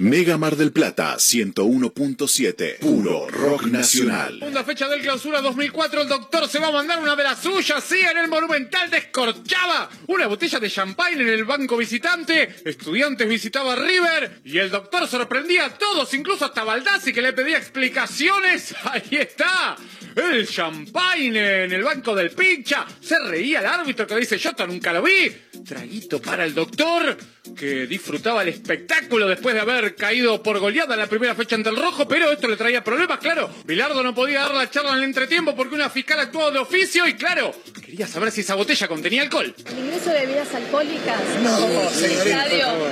Mega Mar del Plata 101.7, puro rock nacional. Segunda fecha del clausura 2004, el doctor se va a mandar una de las suyas, sí, en el Monumental descorchaba una botella de champagne en el banco visitante, estudiantes visitaba River y el doctor sorprendía a todos, incluso hasta Baldassi que le pedía explicaciones. Ahí está, el champagne en el banco del pincha, se reía el árbitro que dice yo nunca lo vi, traguito para el doctor que disfrutaba el espectáculo después de haber caído por goleada en la primera fecha ante el Rojo, pero esto le traía problemas, claro. Bilardo no podía dar la charla en el entretiempo porque una fiscal actuó de oficio y, claro, quería saber si esa botella contenía alcohol. ¿El ingreso de bebidas alcohólicas? No, señorita,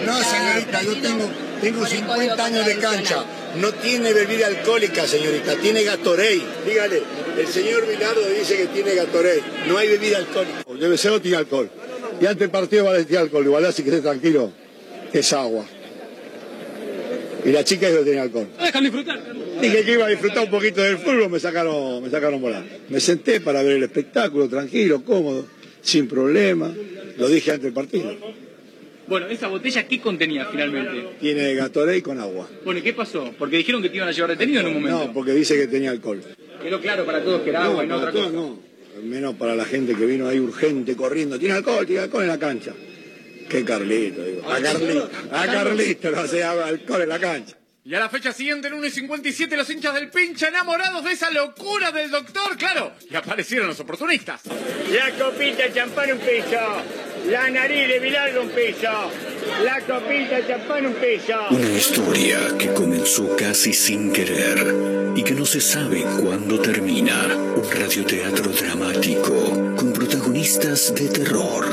no, señorita, yo tengo, tengo por el 50 Código años de cancha. No tiene bebida alcohólica, señorita, tiene Gatorade. Dígale, el señor Bilardo dice que tiene Gatorade. No hay bebida alcohólica. Debe ser no tiene alcohol. Y antes del partido va a decir alcohol, igual así que esté tranquilo, es agua. Y la chica que tenía alcohol. Dejan disfrutar. Dije que iba a disfrutar un poquito del fútbol, me sacaron, me sacaron volar. Me senté para ver el espectáculo, tranquilo, cómodo, sin problema. Lo dije antes del partido. Bueno, ¿esa botella qué contenía finalmente? Tiene Gatorade con agua. Bueno, ¿y qué pasó? Porque dijeron que te iban a llevar detenido en un momento. No, porque dice que tenía alcohol. Quedó claro para todos que era agua y no para otra cosa. todos no. Menos para la gente que vino ahí urgente, corriendo. Tiene alcohol, tiene alcohol en la cancha. Qué Carlito, digo. A Carlito, a Carlito no se llama alcohol en la cancha. Y a la fecha siguiente, en 1 y 57, los hinchas del pincha enamorados de esa locura del doctor, claro. Y aparecieron los oportunistas. La copita de champán un peso. La nariz de Bilardo un peso. La copita de champán un peso. Una historia que comenzó casi sin querer y que no se sabe cuándo termina. Un radioteatro dramático con protagonistas de terror.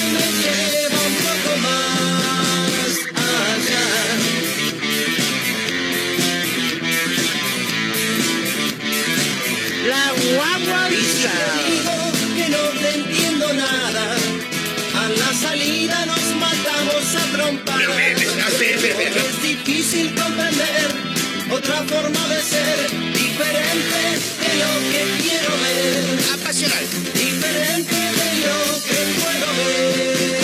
Es difícil comprender otra forma de ser, diferente de lo que quiero ver. apasional. Diferente de lo que puedo ver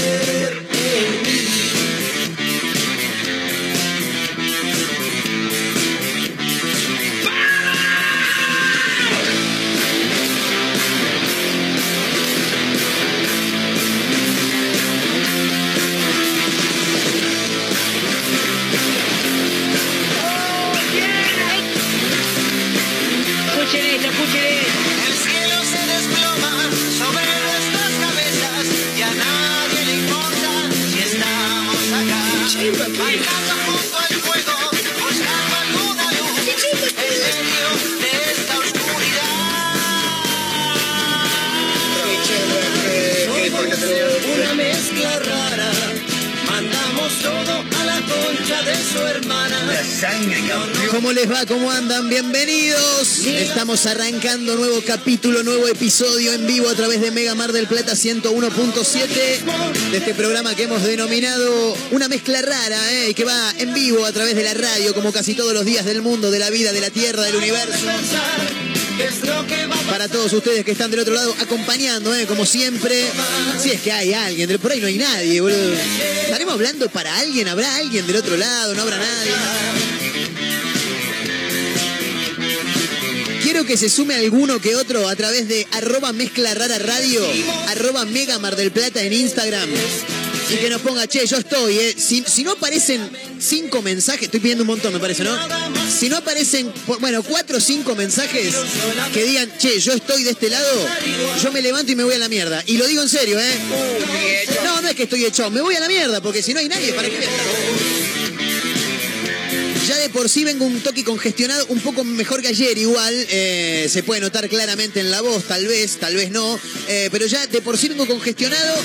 ¿Cómo les va? ¿Cómo andan? Bienvenidos. Estamos arrancando nuevo capítulo, nuevo episodio en vivo a través de Mega Mar del Plata 101.7 de este programa que hemos denominado una mezcla rara ¿eh? y que va en vivo a través de la radio como casi todos los días del mundo, de la vida, de la tierra, del universo. ¿Qué es lo que va a Para todos ustedes que están del otro lado acompañando, ¿eh? como siempre. Si es que hay alguien, por ahí no hay nadie, boludo. ¿Estaremos hablando para alguien? ¿Habrá alguien del otro lado? ¿No habrá nadie? Que se sume alguno que otro a través de arroba mezcla rara radio, arroba mega mar del plata en Instagram. y que nos ponga, che, yo estoy, ¿eh? Si, si no aparecen cinco mensajes, estoy pidiendo un montón, me parece, ¿no? Si no aparecen, bueno, cuatro o cinco mensajes que digan, che, yo estoy de este lado, yo me levanto y me voy a la mierda. Y lo digo en serio, ¿eh? No, no es que estoy hecho, me voy a la mierda, porque si no hay nadie, ¿para qué por sí vengo un toque congestionado, un poco mejor que ayer igual, eh, se puede notar claramente en la voz, tal vez, tal vez no, eh, pero ya de por sí vengo congestionado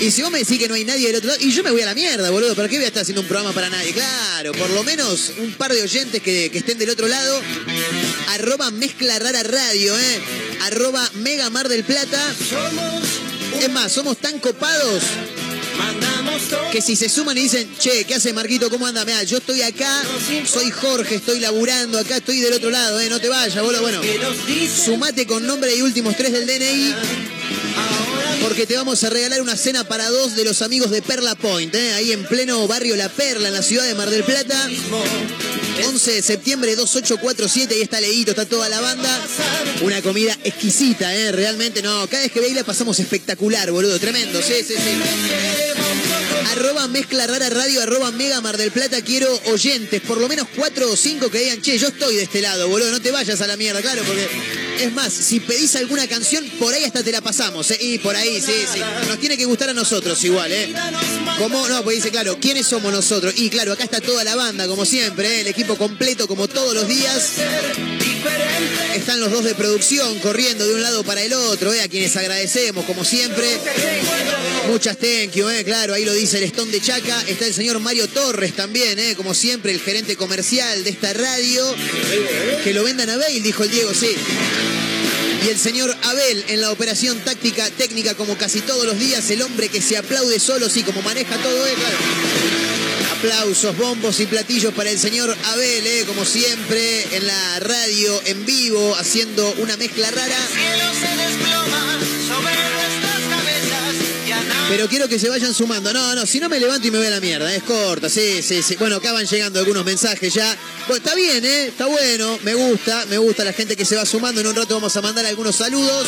y si vos me decís que no hay nadie del otro lado, y yo me voy a la mierda, boludo, ¿para qué voy a estar haciendo un programa para nadie? Claro, por lo menos un par de oyentes que, que estén del otro lado, arroba mezcla rara radio, eh, arroba mega mar del plata. Es más, somos tan copados que si se suman y dicen, che, ¿qué hace Marquito? ¿Cómo anda? Mira, yo estoy acá, soy Jorge, estoy laburando acá, estoy del otro lado, eh, no te vayas, boludo. Bueno, sumate con nombre y últimos tres del DNI. Porque te vamos a regalar una cena para dos de los amigos de Perla Point, eh, ahí en pleno barrio La Perla, en la ciudad de Mar del Plata. 11 de septiembre 2847, ahí está Leito, está toda la banda. Una comida exquisita, ¿eh? Realmente, no, cada vez que veis pasamos espectacular, boludo, tremendo, sí, sí, sí. Arroba mezcla rara radio, arroba mega mar del plata, quiero oyentes, por lo menos cuatro o cinco que digan, che, yo estoy de este lado, boludo, no te vayas a la mierda, claro, porque es más, si pedís alguna canción, por ahí hasta te la pasamos, ¿eh? Y por ahí, sí, sí. Nos tiene que gustar a nosotros igual, ¿eh? ¿Cómo? No, pues dice, claro, ¿quiénes somos nosotros? Y claro, acá está toda la banda, como siempre, ¿eh? el equipo completo, como todos los días. Están los dos de producción corriendo de un lado para el otro, ¿eh? a quienes agradecemos, como siempre. Muchas thank you, ¿eh? claro, ahí lo dice el Stone de Chaca. Está el señor Mario Torres también, ¿eh? como siempre, el gerente comercial de esta radio. Que lo vendan a Bale, dijo el Diego, sí. Y el señor Abel en la operación táctica, técnica, como casi todos los días, el hombre que se aplaude solo, sí, como maneja todo, ¿eh? Aplausos, bombos y platillos para el señor Abel, ¿eh? como siempre, en la radio, en vivo, haciendo una mezcla rara. Pero quiero que se vayan sumando. No, no, si no me levanto y me voy la mierda. Es corta, sí, sí, sí. Bueno, acá van llegando algunos mensajes ya. Bueno, está bien, ¿eh? Está bueno. Me gusta, me gusta la gente que se va sumando. En un rato vamos a mandar algunos saludos.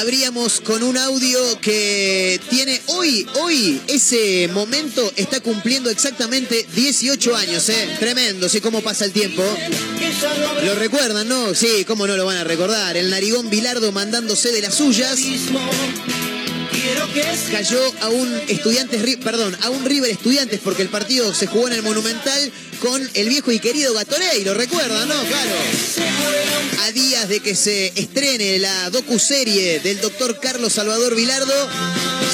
Abríamos con un audio que tiene hoy, hoy, ese momento está cumpliendo exactamente 18 años, ¿eh? Tremendo, sí, cómo pasa el tiempo. Lo recuerdan, ¿no? Sí, cómo no lo van a recordar. El narigón Bilardo mandándose de las suyas. Cayó a un estudiantes, perdón, a un River Estudiantes porque el partido se jugó en el Monumental con el viejo y querido Gatorey, lo recuerdan, ¿no? Claro. A días de que se estrene la docuserie del doctor Carlos Salvador Vilardo,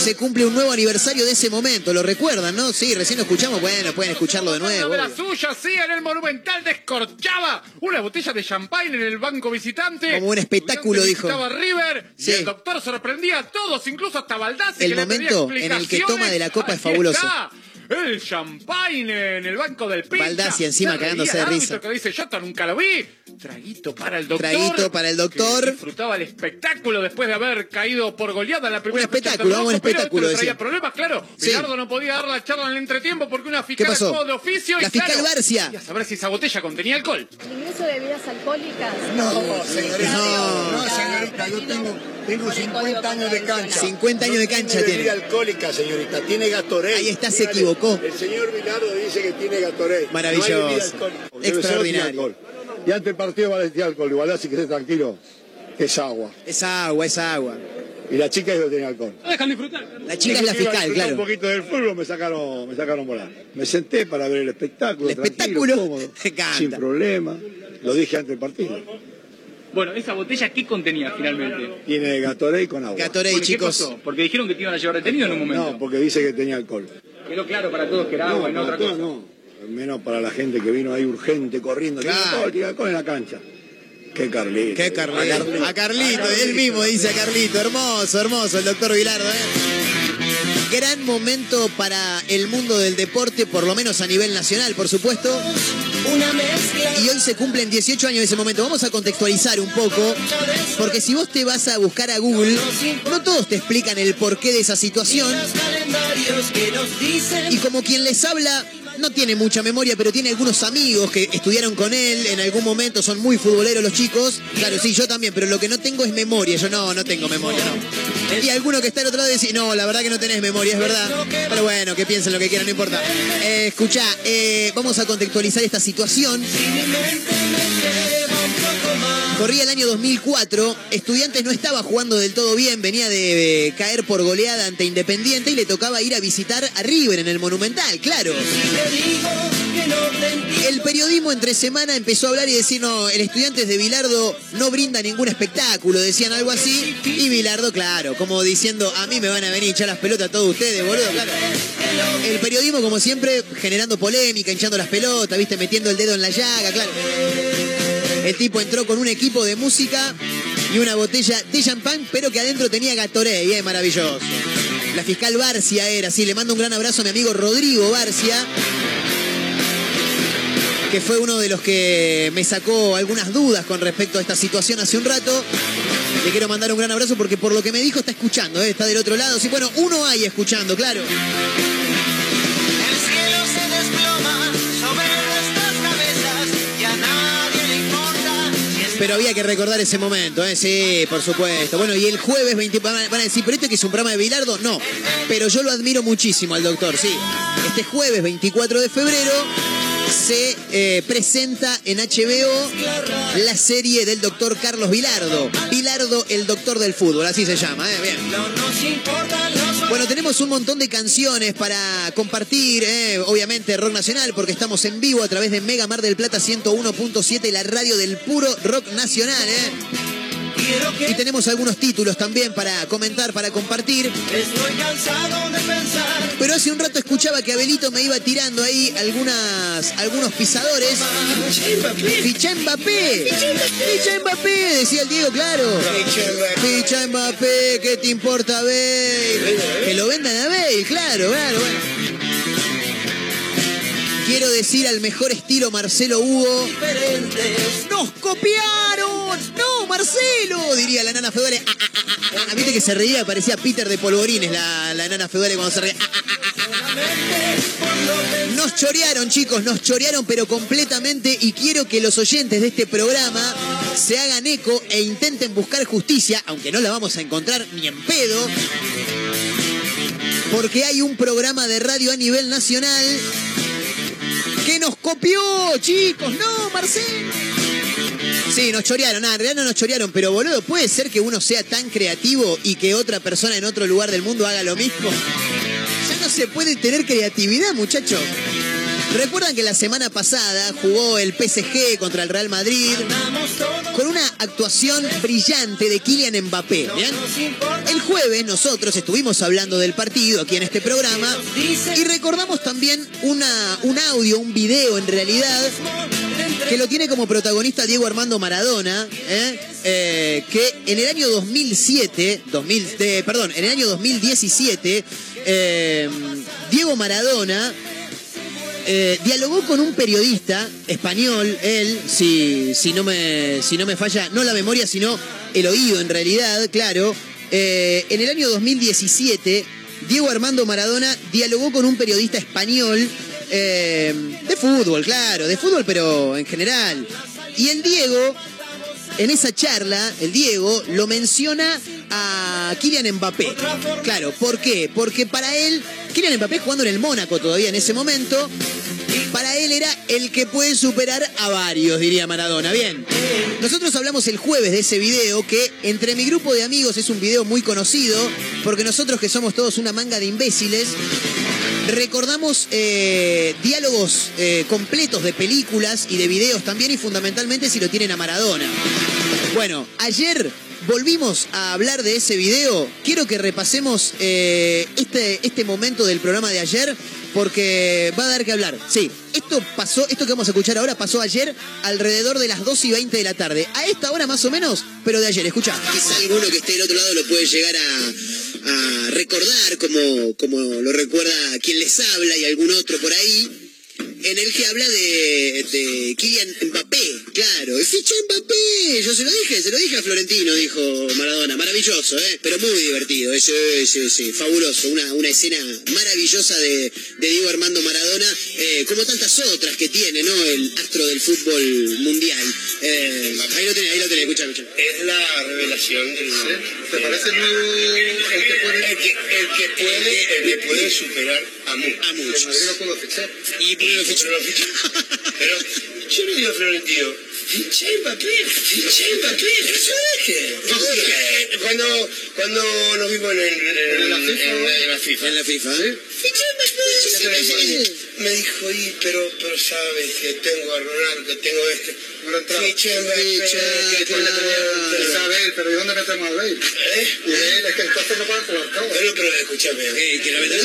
se cumple un nuevo aniversario de ese momento, lo recuerdan, ¿no? Sí, recién lo escuchamos, bueno, pueden escucharlo de nuevo. de la suya, sí, en el Monumental descorchaba una botella de champagne en el banco visitante. Como un espectáculo, dijo. visitaba River Sí. y el doctor sorprendía a todos, incluso hasta Baldassi. El que le momento en el que toma de la copa es fabuloso. está, El champagne en el banco del pincha. Baldassi encima cagándose de risa. que dice, yo nunca lo vi. Traguito para el doctor. Traguito para el doctor. que disfrutaba el espectáculo después de haber caído por goleada en la primera Un espectáculo, un pero espectáculo, esto le traía problemas, claro. Sí. Bilardo no podía dar la charla en el entretiempo porque una fiscal pasó? actuó de oficio. La y fiscal claro. Y a saber si esa botella contenía alcohol. El ingreso de bebidas alcohólicas. No, señorita. No. No, señorita, yo tengo, tengo 50 años de cancha. 50 años de cancha tiene. tiene. bebida alcohólica, señorita, tiene Gatorade. Ahí está, se Dígale, equivocó. El señor Bilardo dice que tiene Gatorade. Maravilloso. No Extraordinario. Y antes del partido va a decir alcohol, igual así que esté tranquilo, es agua. Es agua, es agua. Y la chica dijo que tenía alcohol. Dejan disfrutar. La chica es la fiscal, claro. un poquito del fútbol, me sacaron, me sacaron volar. Me senté para ver el espectáculo. El espectáculo. cómodo, sin problema. Lo dije antes del partido. Bueno, esa botella, ¿qué contenía finalmente? Tiene Gatorade con agua. Gatorade, ¿Por qué chicos. pasó? Porque dijeron que te iban a llevar detenido en un momento. No, porque dice que tenía alcohol. Quedó claro para todos que era agua y no otra cosa. no. Menos para la gente que vino ahí urgente, corriendo. Claro. alcohol en la cancha. Qué Carlito. Qué Carlito. A Carlito, él mismo dice a Carlito. Hermoso, hermoso, el doctor Vilardo, ¿eh? Gran momento para el mundo del deporte, por lo menos a nivel nacional, por supuesto. Una mezcla Y hoy se cumplen 18 años de ese momento. Vamos a contextualizar un poco, porque si vos te vas a buscar a Google, no todos te explican el porqué de esa situación. Y como quien les habla, no tiene mucha memoria, pero tiene algunos amigos que estudiaron con él en algún momento, son muy futboleros los chicos. Claro, sí, yo también, pero lo que no tengo es memoria. Yo no, no tengo memoria, no. Y alguno que está al otro lado dice, no, la verdad que no tenés memoria, es verdad. Pero bueno, que piensen lo que quieran, no importa. Eh, escuchá, eh, vamos a contextualizar esta situación. Corría el año 2004, Estudiantes no estaba jugando del todo bien, venía de caer por goleada ante Independiente y le tocaba ir a visitar a River en el Monumental, claro. El periodismo entre semana empezó a hablar y decir, no, el Estudiantes de Bilardo no brinda ningún espectáculo, decían algo así, y Bilardo, claro, como diciendo, a mí me van a venir a echar las pelotas todos ustedes, boludo. El periodismo, como siempre, generando polémica, hinchando las pelotas, viste, metiendo el dedo en la llaga, claro. El tipo entró con un equipo de música y una botella de champán, pero que adentro tenía Gatorade, eh, maravilloso. La fiscal Barcia era, sí, le mando un gran abrazo a mi amigo Rodrigo Barcia, que fue uno de los que me sacó algunas dudas con respecto a esta situación hace un rato. Le quiero mandar un gran abrazo porque por lo que me dijo está escuchando, eh, está del otro lado. Sí, bueno, uno hay escuchando, claro. Pero había que recordar ese momento, ¿eh? Sí, por supuesto. Bueno, y el jueves 20... Van a decir, ¿pero este que es un programa de Bilardo? No. Pero yo lo admiro muchísimo al doctor, sí. Este jueves 24 de febrero se eh, presenta en HBO la serie del doctor Carlos Bilardo. Bilardo, el doctor del fútbol, así se llama, ¿eh? Bien. Bueno, tenemos un montón de canciones para compartir, eh, obviamente rock nacional, porque estamos en vivo a través de Mega Mar del Plata 101.7, la radio del puro rock nacional. eh. Y tenemos algunos títulos también para comentar, para compartir. estoy cansado de pensar. Pero hace un rato escuchaba que Abelito me iba tirando ahí algunas, algunos pisadores. Ficha Mbappé. Ficha Mbappé, decía el Diego, claro. Ficha Mbappé, ¿qué te importa Bale? Que lo vendan a Bale, claro, claro, bueno. Quiero decir al mejor estilo Marcelo Hugo. ¡Nos copiaron! ¡No, Marcelo! Diría la nana feudale. Ah, ah, ah, ah, ah. Viste que se reía, parecía Peter de Polvorines la, la nana feudale cuando se reía. Ah. Nos chorearon, chicos, nos chorearon, pero completamente. Y quiero que los oyentes de este programa se hagan eco e intenten buscar justicia, aunque no la vamos a encontrar ni en pedo. Porque hay un programa de radio a nivel nacional que nos copió, chicos. No, Marcelo. Sí, nos chorearon. Nada, en realidad no nos chorearon, pero boludo, ¿puede ser que uno sea tan creativo y que otra persona en otro lugar del mundo haga lo mismo? Ya no se puede tener creatividad, muchachos. Recuerdan que la semana pasada jugó el PSG contra el Real Madrid con una actuación brillante de Kylian Mbappé. El jueves nosotros estuvimos hablando del partido aquí en este programa y recordamos también una, un audio, un video en realidad, que lo tiene como protagonista Diego Armando Maradona, ¿eh? Eh, que en el año 2007, 2000, eh, perdón, en el año 2017, eh, Diego Maradona eh, dialogó con un periodista español, él, si, si, no me, si no me falla, no la memoria, sino el oído en realidad, claro. Eh, en el año 2017, Diego Armando Maradona dialogó con un periodista español eh, de fútbol, claro, de fútbol, pero en general. Y el Diego, en esa charla, el Diego lo menciona a Kylian Mbappé. Claro, ¿por qué? Porque para él, Kylian Mbappé jugando en el Mónaco todavía en ese momento, para él era el que puede superar a varios, diría Maradona. Bien, nosotros hablamos el jueves de ese video que entre mi grupo de amigos es un video muy conocido, porque nosotros que somos todos una manga de imbéciles, recordamos eh, diálogos eh, completos de películas y de videos también y fundamentalmente si lo tienen a Maradona. Bueno, ayer volvimos a hablar de ese video. Quiero que repasemos eh, este, este momento del programa de ayer porque va a dar que hablar. Sí, esto pasó, esto que vamos a escuchar ahora pasó ayer alrededor de las 2 y 20 de la tarde. A esta hora más o menos, pero de ayer. Escucha. Quizá alguno que esté del otro lado lo puede llegar a, a recordar como, como lo recuerda quien les habla y algún otro por ahí en el que habla de, de Kylian Mbappé, claro. Fiché Mbappé, yo se lo dije, se lo dije a Florentino, dijo Maradona. Maravilloso, ¿eh? Pero muy divertido, eso, sí, sí, fabuloso. Una, una escena maravillosa de, de Diego Armando Maradona, eh, como tantas otras que tiene, ¿no? El astro del fútbol mundial. Eh, ahí lo tenés, ahí lo tenés, escucha, escucha. Es la revelación del... ¿Te parece el nuevo el que puede, el que, el que puede, el que puede superar a muchos? A muchos. Y lo. Pero yo le digo a Florentino, fiché Mbappé, fiché Mbappé, se deje. Cuando, cuando nos vimos en, el, en, la FIFA, en la- en la FIFA. En la FIFA, ¿eh? Fiché Mbappé. Me dijo, y, pero, pero sabes que tengo a Ronaldo, que tengo este. Que después le claro. tenía- Isabel, pero ¿y dónde metemos a Bale? ¿Eh? Y Bale, es que entonces no pueden jugar todos. Bueno, pero escúchame. Eh, que lo vendan.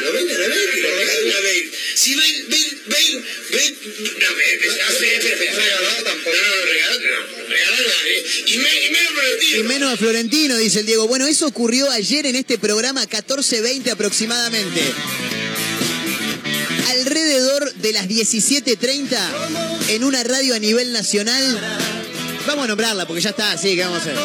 Lo venden a Bale, que lo regalen a Bale. Si Bale, Bale, Bale, Bale, no, Bale, espera, espera, espera. Regalado tampoco. No, no, regalado no. Regalado a nadie. Y, me, y menos Y Florentino. menos a Florentino, dice el Diego. Bueno, eso ocurrió ayer en este programa 14.20 aproximadamente. Alrededor de las 17.30 en una radio a nivel nacional. Vamos a nombrarla porque ya está, así que vamos a ver.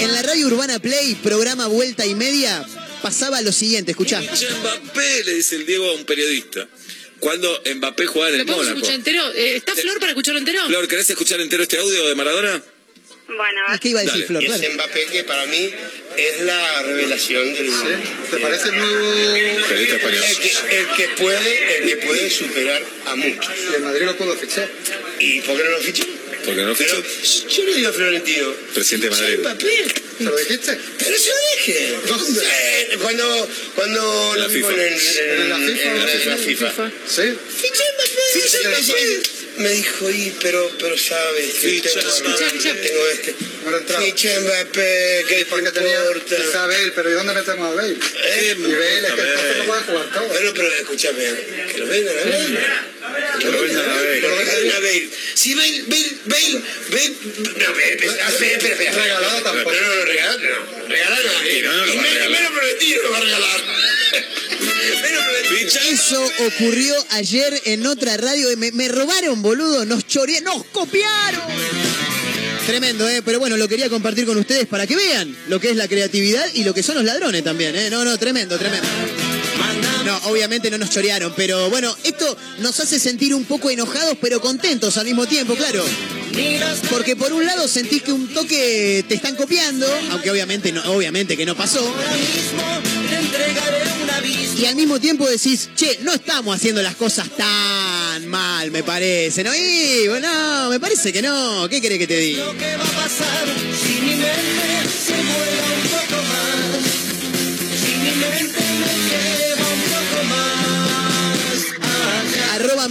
En la radio Urbana Play, programa Vuelta y Media, pasaba lo siguiente, escuchá. Mbappé, le dice el Diego a un periodista. Cuando Mbappé jugaba en ¿Lo el Mónaco. escuchar entero? Eh, ¿Está Flor para escucharlo entero? Flor, ¿querés escuchar entero este audio de Maradona? Bueno, ¿Y qué iba a decir Dale. Flor? Y Claro. ese Mbappé que para mí es la revelación del... ¿Te parece el nuevo. El que, el que puede, el que puede superar a muchos. y el Madrid lo pudo fichar? ¿Y por qué no lo fichó? Porque no Pero fichó. yo le digo a Florentino, Presidente de Madrid. Mbappé. ¿Se lo dijiste? Pero se lo deje. ¿Dónde? Eh, cuando cuando la vimos FIFA. en, en- ¿En la FIFA? en la, en la FIFA. Sí. Fiché Mbappé, fiché Mbappé. Me dijo, y pero, pero sabes que Ficha tengo, tengo este. Fiché Mbappé, que Porque te tenía importa. Isabel, pero ¿y dónde metemos a Bale? Eh, Y Bale, es que no pueden jugar todos. Bueno, pero escúchame, que lo vendan a Bale. Que lo vendan a Bale. Que lo vendan a Bale. Si Bale, Bale, Bale, Bale, no, espera, espera, espera. Regalado tampoco. No, no, no, regalado no. Regalado no. Sí, no, no lo Y va a menos- Florentino lo va a regalar. Menos Florentino. Eso ocurrió ayer en otra radio. Me, me robaron, boludo. Nos chorearon. ¡Nos copiaron! Tremendo, ¿eh? Pero bueno, lo quería compartir con ustedes para que vean lo que es la creatividad y lo que son los ladrones también, ¿eh? No, no, tremendo, tremendo. No, obviamente no nos chorearon, pero bueno, esto nos hace sentir un poco enojados, pero contentos al mismo tiempo, claro. Porque por un lado sentís que un toque te están copiando, aunque obviamente no, obviamente que no pasó. Y al mismo tiempo decís, che, no estamos haciendo las cosas tan mal, me parece, ¿no? Y, bueno, me parece que no. ¿Qué querés que te diga? ¿Qué va a pasar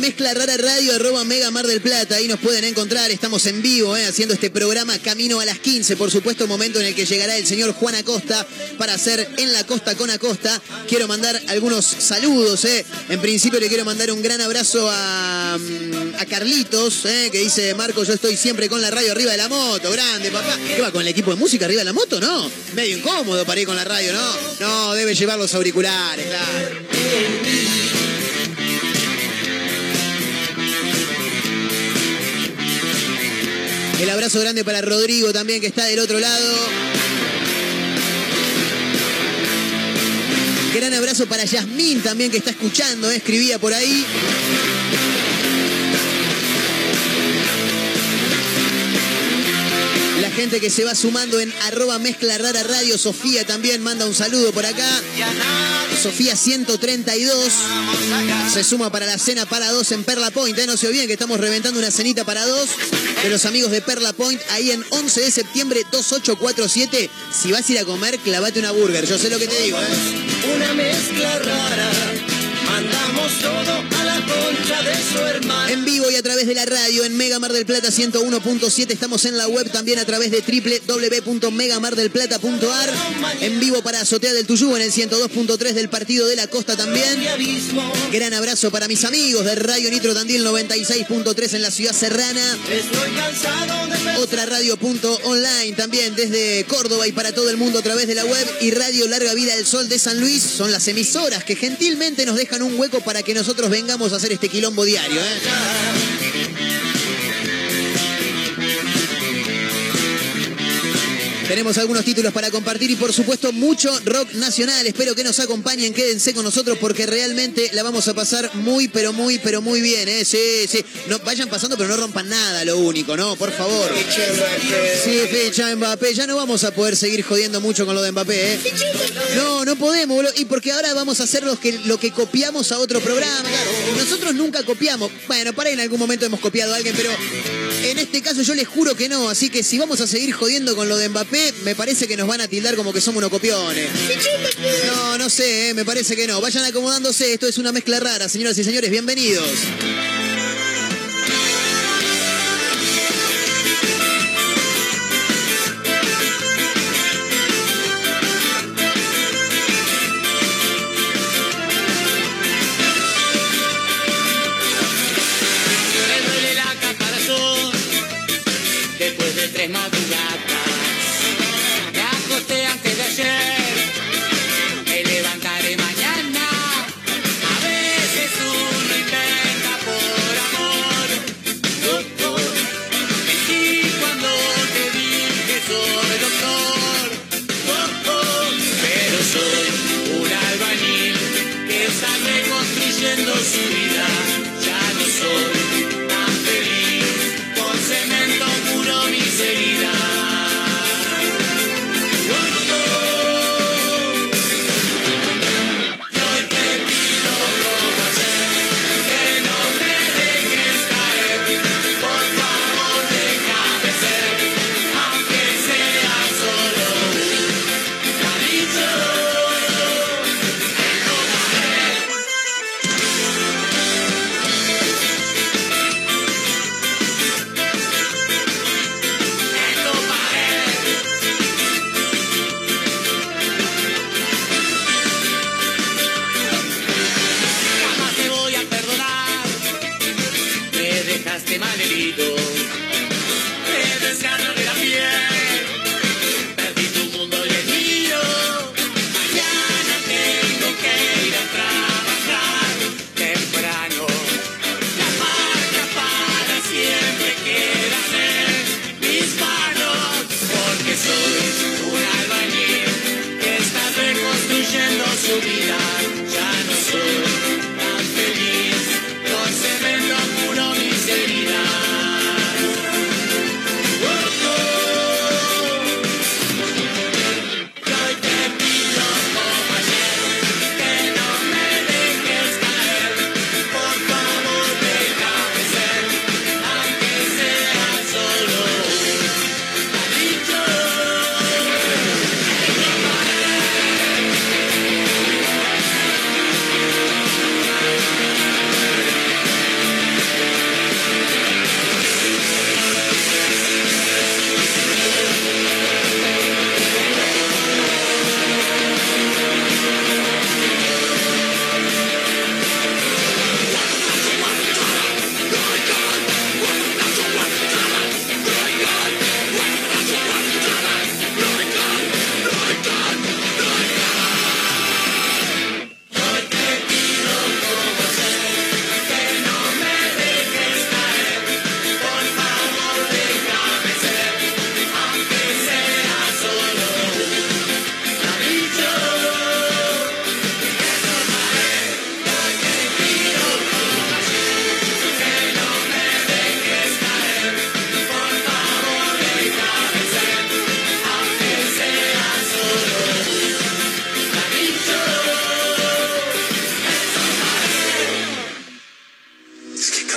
Mezcla Rara Radio, arroba Mega Mar del Plata, ahí nos pueden encontrar, estamos en vivo eh, haciendo este programa Camino a las 15, por supuesto, momento en el que llegará el señor Juan Acosta para hacer En la Costa con Acosta. Quiero mandar algunos saludos, eh. en principio le quiero mandar un gran abrazo a, mm, Carlitos, eh, que dice, Marco, yo estoy siempre con la radio arriba de la moto, grande, papá. ¿Qué va, con el equipo de música arriba de la moto? No, medio incómodo para ir con la radio, ¿no? No, debe llevar los auriculares, claro. El abrazo grande para Rodrigo también, que está del otro lado. Gran abrazo para Yasmín también, que está escuchando, eh, escribía por ahí. Gente que se va sumando en arroba mezcla rara radio. Sofía también manda un saludo por acá. Sofía 132 se suma para la cena para dos en Perla Point. eh, No se olviden que estamos reventando una cenita para dos de los amigos de Perla Point ahí en 11 de septiembre 2847. Si vas a ir a comer, clavate una burger. Yo sé lo que te digo. eh. Una mezcla rara. Mandamos todo a la concha de su hermana. En vivo y a través de la radio en Mega Mar del Plata 101.7. Estamos en la web también a través de www.megamardelplata.ar. En vivo para Azotea del Tuyú en el 102.3 del Partido de la Costa también. Gran abrazo para mis amigos de Radio Nitro Tandil 96.3 en la ciudad serrana. Estoy cansado de pensar Otra radio punto online también desde Córdoba y para todo el mundo a través de la web y Radio Larga Vida del Sol de San Luis. Son las emisoras que gentilmente nos dejan hueco para que nosotros vengamos a hacer este quilombo diario. ¿eh? Tenemos algunos títulos para compartir y por supuesto mucho rock nacional. Espero que nos acompañen, quédense con nosotros porque realmente la vamos a pasar muy, pero muy, pero muy bien. ¿eh? Sí, sí. No, vayan pasando pero no rompan nada, lo único, ¿no? Por favor. Sí, fecha Mbappé. Ya no vamos a poder seguir jodiendo mucho con lo de Mbappé, ¿eh? No, no podemos, boludo. Y porque ahora vamos a hacer lo que, lo que copiamos a otro programa. Nosotros nunca copiamos. Bueno, para en algún momento hemos copiado a alguien, pero en este caso yo les juro que no. Así que si vamos a seguir jodiendo con lo de Mbappé, me parece que nos van a tildar como que somos unos copiones. No, no sé, ¿eh? me parece que no. Vayan acomodándose, esto es una mezcla rara, señoras y señores, bienvenidos.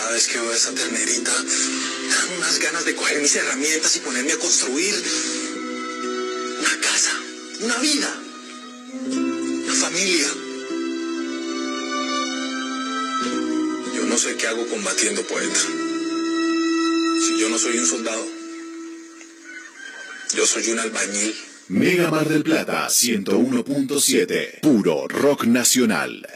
Cada vez que veo esa ternerita, dan unas ganas de coger mis herramientas y ponerme a construir una casa, una vida, una familia. Yo no sé qué hago combatiendo poeta. Si yo no soy un soldado, yo soy un albañil. Mega Mar del Plata 101.7. Puro rock nacional.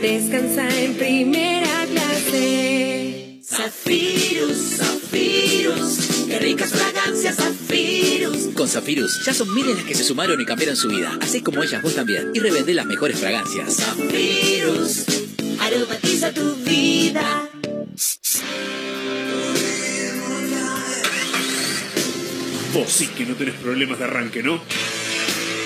descansa en primera clase. Zafirus, Zafirus, qué ricas fragancias Zafirus. Con Zafirus ya son miles las que se sumaron y cambiaron su vida. Así como ellas vos también. Y revendé las mejores fragancias. Zafirus, aromatiza tu vida. Vos sí que no tenés problemas de arranque, ¿no?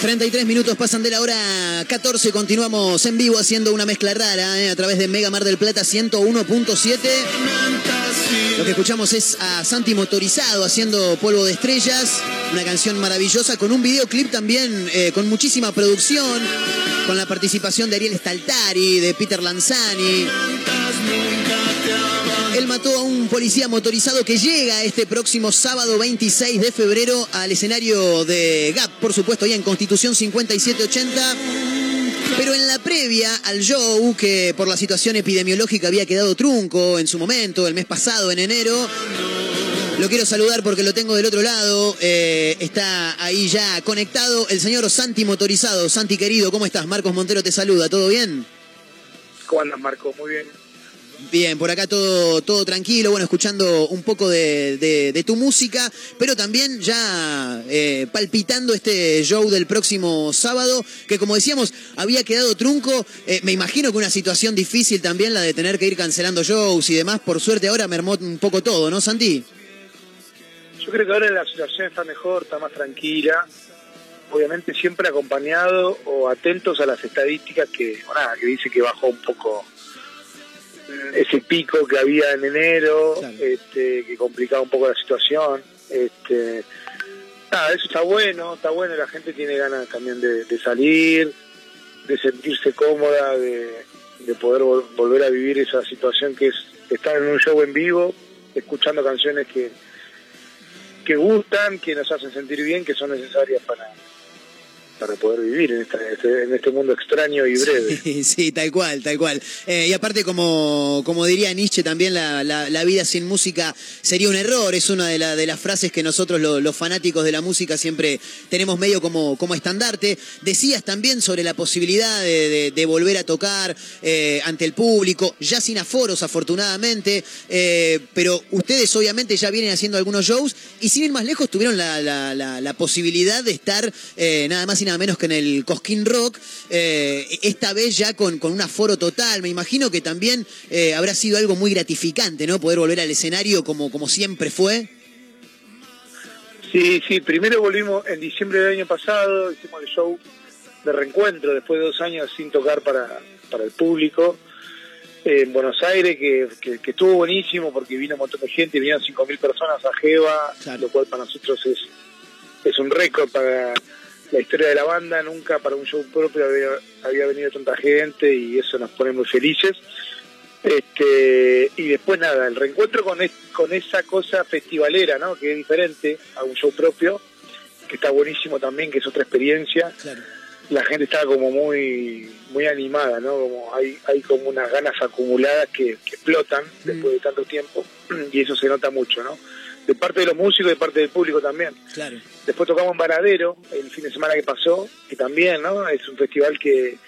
33 minutos pasan de la hora 14. Continuamos en vivo haciendo una mezcla rara eh, a través de Mega Mar del Plata 101.7. Lo que escuchamos es a Santi Motorizado haciendo Polvo de Estrellas. Una canción maravillosa con un videoclip también eh, con muchísima producción. Con la participación de Ariel Staltari, de Peter Lanzani. Él mató a un policía motorizado que llega este próximo sábado 26 de febrero al escenario de GAP, por supuesto, ahí en Constitución 5780. Pero en la previa al show, que por la situación epidemiológica había quedado trunco en su momento, el mes pasado, en enero, lo quiero saludar porque lo tengo del otro lado. eh, está ahí ya conectado el señor Santi Motorizado. Santi querido, ¿cómo estás? Marcos Montero te saluda, ¿todo bien? ¿Cómo andas, Marco? Muy bien. Bien, por acá todo, todo tranquilo, bueno, escuchando un poco de, de- tu música, pero también ya eh, palpitando este show del próximo sábado, que como decíamos, había quedado trunco. Eh, me imagino que una situación difícil también la de tener que ir cancelando shows y demás. Por suerte ahora mermó un poco todo, ¿no, Santi? Yo creo que ahora la situación está mejor, está más tranquila. Obviamente siempre acompañado o atentos a las estadísticas que, bueno, que dice que bajó un poco ese pico que había en enero, este, que complicaba un poco la situación. Este, nada, eso está bueno, está bueno, la gente tiene ganas también de, de salir, de sentirse cómoda, de, de poder vol- volver a vivir esa situación que es estar en un show en vivo, escuchando canciones que, que gustan, que nos hacen sentir bien, que son necesarias para, para poder vivir en, este, mundo extraño y breve. Sí, sí, tal cual, tal cual. Eh, y aparte, como, como diría Nietzsche, también la, la- vida sin música sería un error. Es una de, la- de las frases que nosotros, lo- los fanáticos de la música, siempre tenemos medio como, como estandarte. Decías también sobre la posibilidad de, volver a tocar eh, ante el público, ya sin aforos, afortunadamente. eh, pero ustedes, obviamente, ya vienen haciendo algunos shows y, sin ir más lejos, tuvieron la, posibilidad de estar nada más y nada menos que en el Cosquín Rock, eh, esta vez ya con, con un aforo total. Me imagino que también eh, habrá sido algo muy gratificante, ¿no? Poder volver al escenario como, como siempre fue. Sí, sí, primero volvimos en diciembre del año pasado, hicimos el show de reencuentro después de dos años sin tocar para, para el público eh, en Buenos Aires, que, que- que estuvo buenísimo porque vino un montón de gente, vinieron 5.000 personas a Jeva, lo cual para nosotros es, es un récord para la historia de la banda, nunca para un show propio había, había venido tanta gente y eso nos pone muy felices. Este, y después nada, el reencuentro con, es- con esa cosa festivalera, ¿no? que es diferente a un show propio, que está buenísimo también, que es otra experiencia. La gente está como muy muy animada, ¿no? Como hay, hay como unas ganas acumuladas que, que explotan después de tanto tiempo y eso se nota mucho, ¿no? De parte de los músicos y de parte del público también. Claro. Después tocamos en Varadero el fin de semana que pasó, que también, ¿no? Es un festival que,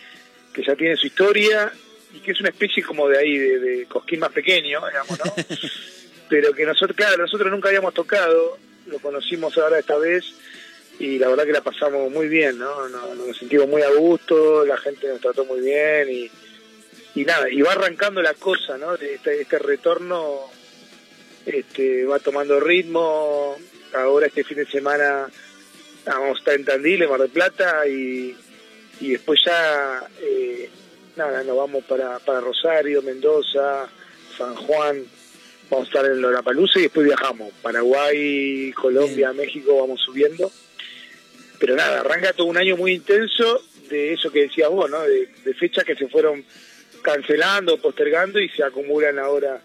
que ya tiene su historia y que es una especie como de ahí, de, de Cosquín más pequeño, digamos, ¿no? Pero que nosotros, claro, nosotros nunca habíamos tocado, lo conocimos ahora esta vez y la verdad que la pasamos muy bien, ¿no? Nos, nos sentimos muy a gusto, la gente nos trató muy bien y, y nada, y va arrancando la cosa, ¿no? Este, este retorno este, va tomando ritmo, ahora este fin de semana vamos a estar en Tandil, en Mar del Plata y, y después ya, eh, nada, nos vamos para, para Rosario, Mendoza, San Juan, vamos a estar en Lollapalooza y después viajamos, Paraguay, Colombia, México, vamos subiendo. Pero nada, arranca todo un año muy intenso de eso que decías vos, ¿no? De, de fechas que se fueron cancelando, postergando y se acumulan ahora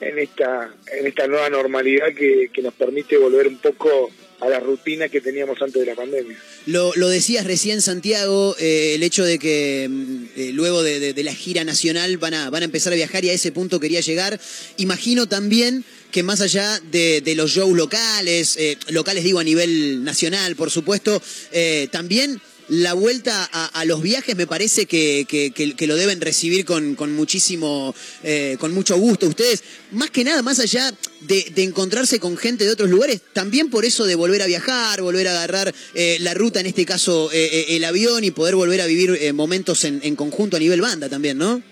en esta en esta nueva normalidad que, que nos permite volver un poco a la rutina que teníamos antes de la pandemia. Lo, lo decías recién, Santiago, eh, el hecho de que mm, eh, luego de, la gira nacional van a, van a empezar a viajar y a ese punto quería llegar. Imagino también que más allá de, de los shows locales, eh, locales digo a nivel nacional, por supuesto, eh, también la vuelta a, a los viajes me parece que, que- lo deben recibir con, con muchísimo, eh, con mucho gusto. Ustedes, más que nada, más allá de, de encontrarse con gente de otros lugares, también por eso de volver a viajar, volver a agarrar eh, la ruta, en este caso eh, eh, el avión y poder volver a vivir eh, momentos en, en conjunto a nivel banda también, ¿no?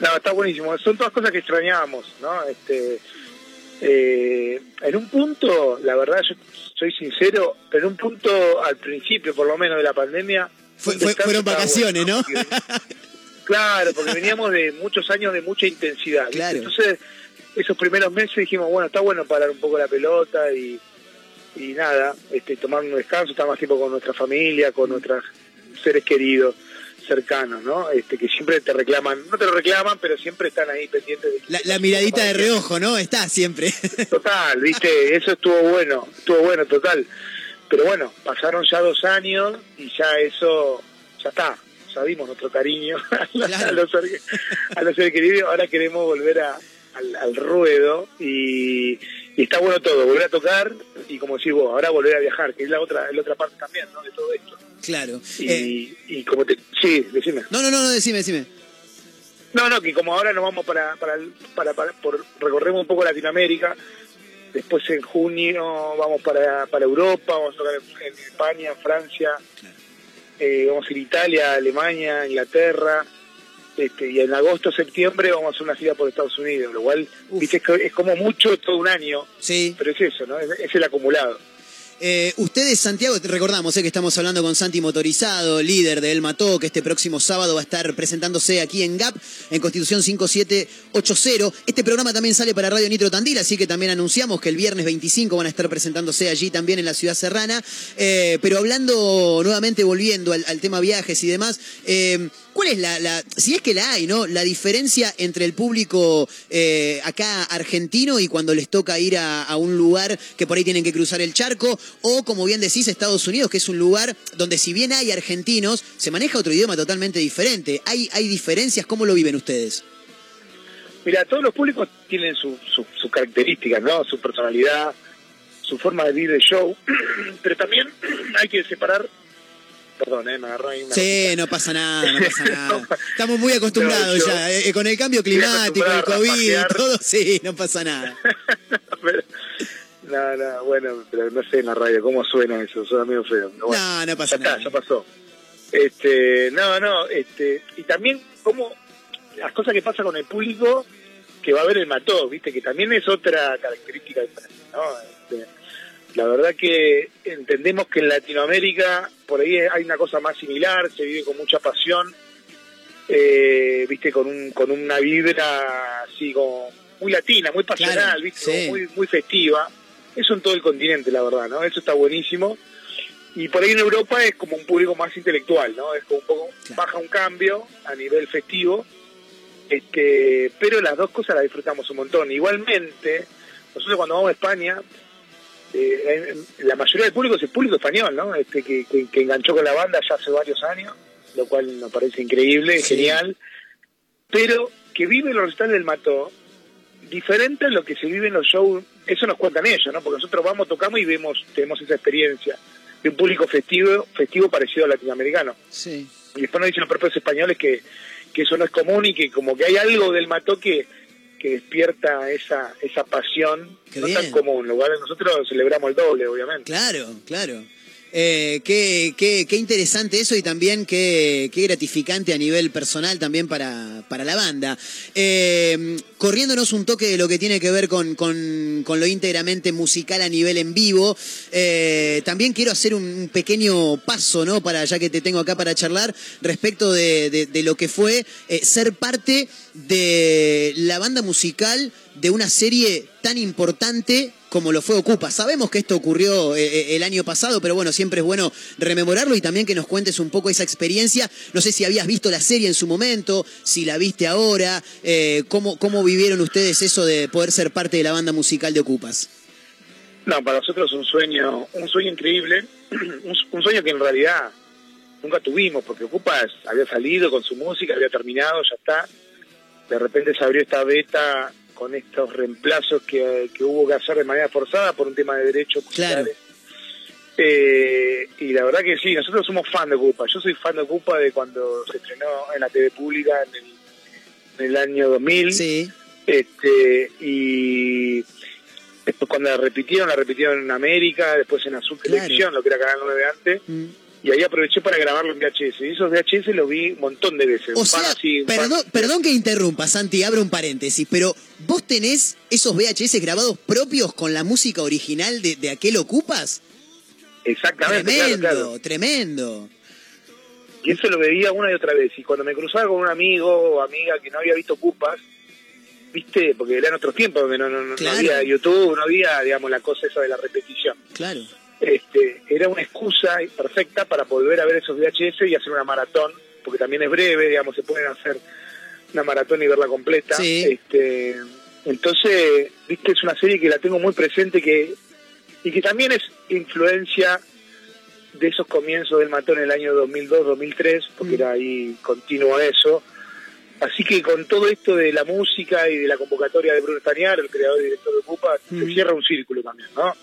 No, está buenísimo. Son todas cosas que extrañábamos, ¿no? Este, eh, en un punto, la verdad, yo soy sincero, pero en un punto, al principio, por lo menos, de la pandemia... Fue- fue- fueron vacaciones, bueno, ¿no? porque- claro, porque veníamos de muchos años de mucha intensidad. Entonces, esos primeros meses dijimos, bueno, está bueno parar un poco la pelota y, y nada, este, tomar un descanso, estar más tiempo con nuestra familia, con nuestros seres queridos cercanos, ¿no? Este, que siempre te reclaman, no te lo reclaman, pero siempre están ahí pendientes de La, la miradita de reojo, ¿no? Está siempre. Total, viste, eso estuvo bueno, estuvo bueno, total. Pero bueno, pasaron ya dos años y ya eso, ya está, ya dimos nuestro cariño a, los- a los, ser- a los seres queridos, ahora queremos volver a- al, al ruedo y, y está bueno todo, volver a tocar y como decís vos, ahora volver a viajar, que es la otra, la otra parte también, ¿no? De todo esto. Claro. Y, Eh, y como te... Sí, decime. no, no, no, no, decime, decime. No, no, que como ahora nos vamos para, para, para, para- por, recorremos un poco Latinoamérica, después en junio vamos para, para Europa, vamos a tocar en, España, en Francia, eh, vamos a ir a Italia, Alemania, Inglaterra, este, y en agosto, septiembre vamos a hacer una gira por Estados Unidos, lo cual, viste, es, co- es como mucho todo un año, sí. pero es eso, ¿no? Es, es el acumulado. Eh, ustedes, Santiago, recordamos eh, que estamos hablando con Santi Motorizado, líder de El Mató, que este próximo sábado va a estar presentándose aquí en GAP, en Constitución 5780. Este programa también sale para Radio Nitro Tandil, así que también anunciamos que el viernes 25 van a estar presentándose allí también en la ciudad serrana. Eh, pero hablando nuevamente, volviendo al, tema viajes y demás, ¿Cuál es la, la, si es que la hay, ¿no? La diferencia entre el público eh, acá argentino y cuando les toca ir a, un lugar que por ahí tienen que cruzar el charco, o como bien decís, Estados Unidos, que es un lugar donde si bien hay argentinos, se maneja otro idioma totalmente diferente. ¿Hay, hay diferencias? ¿Cómo lo viven ustedes? Mira, todos los públicos tienen sus su, su características, ¿no? Su personalidad, su forma de vivir el show, pero también hay que separar Perdón, eh, me agarró ahí una Sí, cosita. no pasa nada, no pasa nada. Estamos muy acostumbrados yo- ya, eh, con el cambio climático, el COVID y todo, sí, no pasa nada. No, no, bueno, pero no sé en la radio cómo suena eso, suena medio feo. pero bueno, No, no pasa ya está, nada. ya pasó. Este, no, no, este, y también como las cosas que pasan con el público que va a ver el mató, viste, que también es otra característica diferente, ¿no? Este, la verdad que entendemos que en Latinoamérica por ahí hay una cosa más similar, se vive con mucha pasión, eh, viste, con un, con una vibra así como muy latina, muy pasional, Claro, viste, sí. muy, muy festiva. Eso en todo el continente, la verdad, ¿no? Eso está buenísimo. Y por ahí en Europa es como un público más intelectual, ¿no? Es como un poco, baja un cambio a nivel festivo, este, pero las dos cosas las disfrutamos un montón. Igualmente, nosotros cuando vamos a España, eh, la mayoría del público es el público español, ¿no? Este, que, que, que enganchó con la banda ya hace varios años, lo cual nos parece increíble, Sí. genial, pero que vive los recitales del Mató, diferente a lo que se vive en los shows, eso nos cuentan ellos, ¿no? Porque nosotros vamos, tocamos y vemos, tenemos esa experiencia de un público festivo, festivo parecido al latinoamericano. Sí. Y después nos dicen los propios españoles que, que eso no es común y que como que hay algo del mató que, que despierta esa, esa pasión Qué no bien. tan común. Lo cual nosotros celebramos el doble, obviamente. Claro, claro. Eh, qué, qué, qué interesante eso y también qué, qué gratificante a nivel personal también para, para la banda. Eh, corriéndonos un toque de lo que tiene que ver con, con, con lo íntegramente musical a nivel en vivo, eh, también quiero hacer un, pequeño paso, ¿no? Para, ya que te tengo acá para charlar, respecto de, de- de lo que fue eh, ser parte de la banda musical de una serie tan importante como lo fue Ocupa. Sabemos que esto ocurrió eh, eh, el año pasado, pero bueno, siempre es bueno rememorarlo y también que nos cuentes un poco esa experiencia. No sé si habías visto la serie en su momento, si la viste ahora, eh, cómo, cómo vivieron ustedes eso de poder ser parte de la banda musical de Ocupas. No, para nosotros un sueño, un sueño increíble, un, un sueño que en realidad nunca tuvimos, porque Ocupas había salido con su música, había terminado, ya está. De repente se abrió esta beta con estos reemplazos que, que hubo que hacer de manera forzada por un tema de derechos musicales. Eh, y la verdad que sí, nosotros somos fan de Ocupa. Yo soy fan de Ocupa de cuando se estrenó en la TV pública en el, en el año 2000. Sí. Este, y después cuando la repitieron, la repitieron en América, después en Azul Claro. Televisión, lo que era Canal 9 antes. Mm. Y ahí aproveché para grabarlo en VHS. Y esos VHS los vi un montón de veces. O sea, así, perdón, perdón que interrumpa, Santi, abro un paréntesis, pero vos tenés esos VHS grabados propios con la música original de, de aquel Ocupas? Exactamente, claro, Tremendo, claro. tremendo. Y eso lo veía una y otra vez. Y cuando me cruzaba con un amigo o amiga que no había visto Cupas, viste, porque eran otros tiempos donde no, no, no- no Claro. había YouTube, no había, digamos, la cosa esa de la repetición. Claro. Este, era una excusa perfecta para volver a ver esos VHS y hacer una maratón, porque también es breve, digamos, se pueden hacer una maratón y verla completa. Sí. Este, entonces, viste, es una serie que la tengo muy presente que y que también es influencia de esos comienzos del matón en el año 2002-2003, porque era ahí continuo eso. Así que con todo esto de la música y de la convocatoria de Bruno Stañar, el creador y director de Pupa, se cierra un círculo también, ¿no?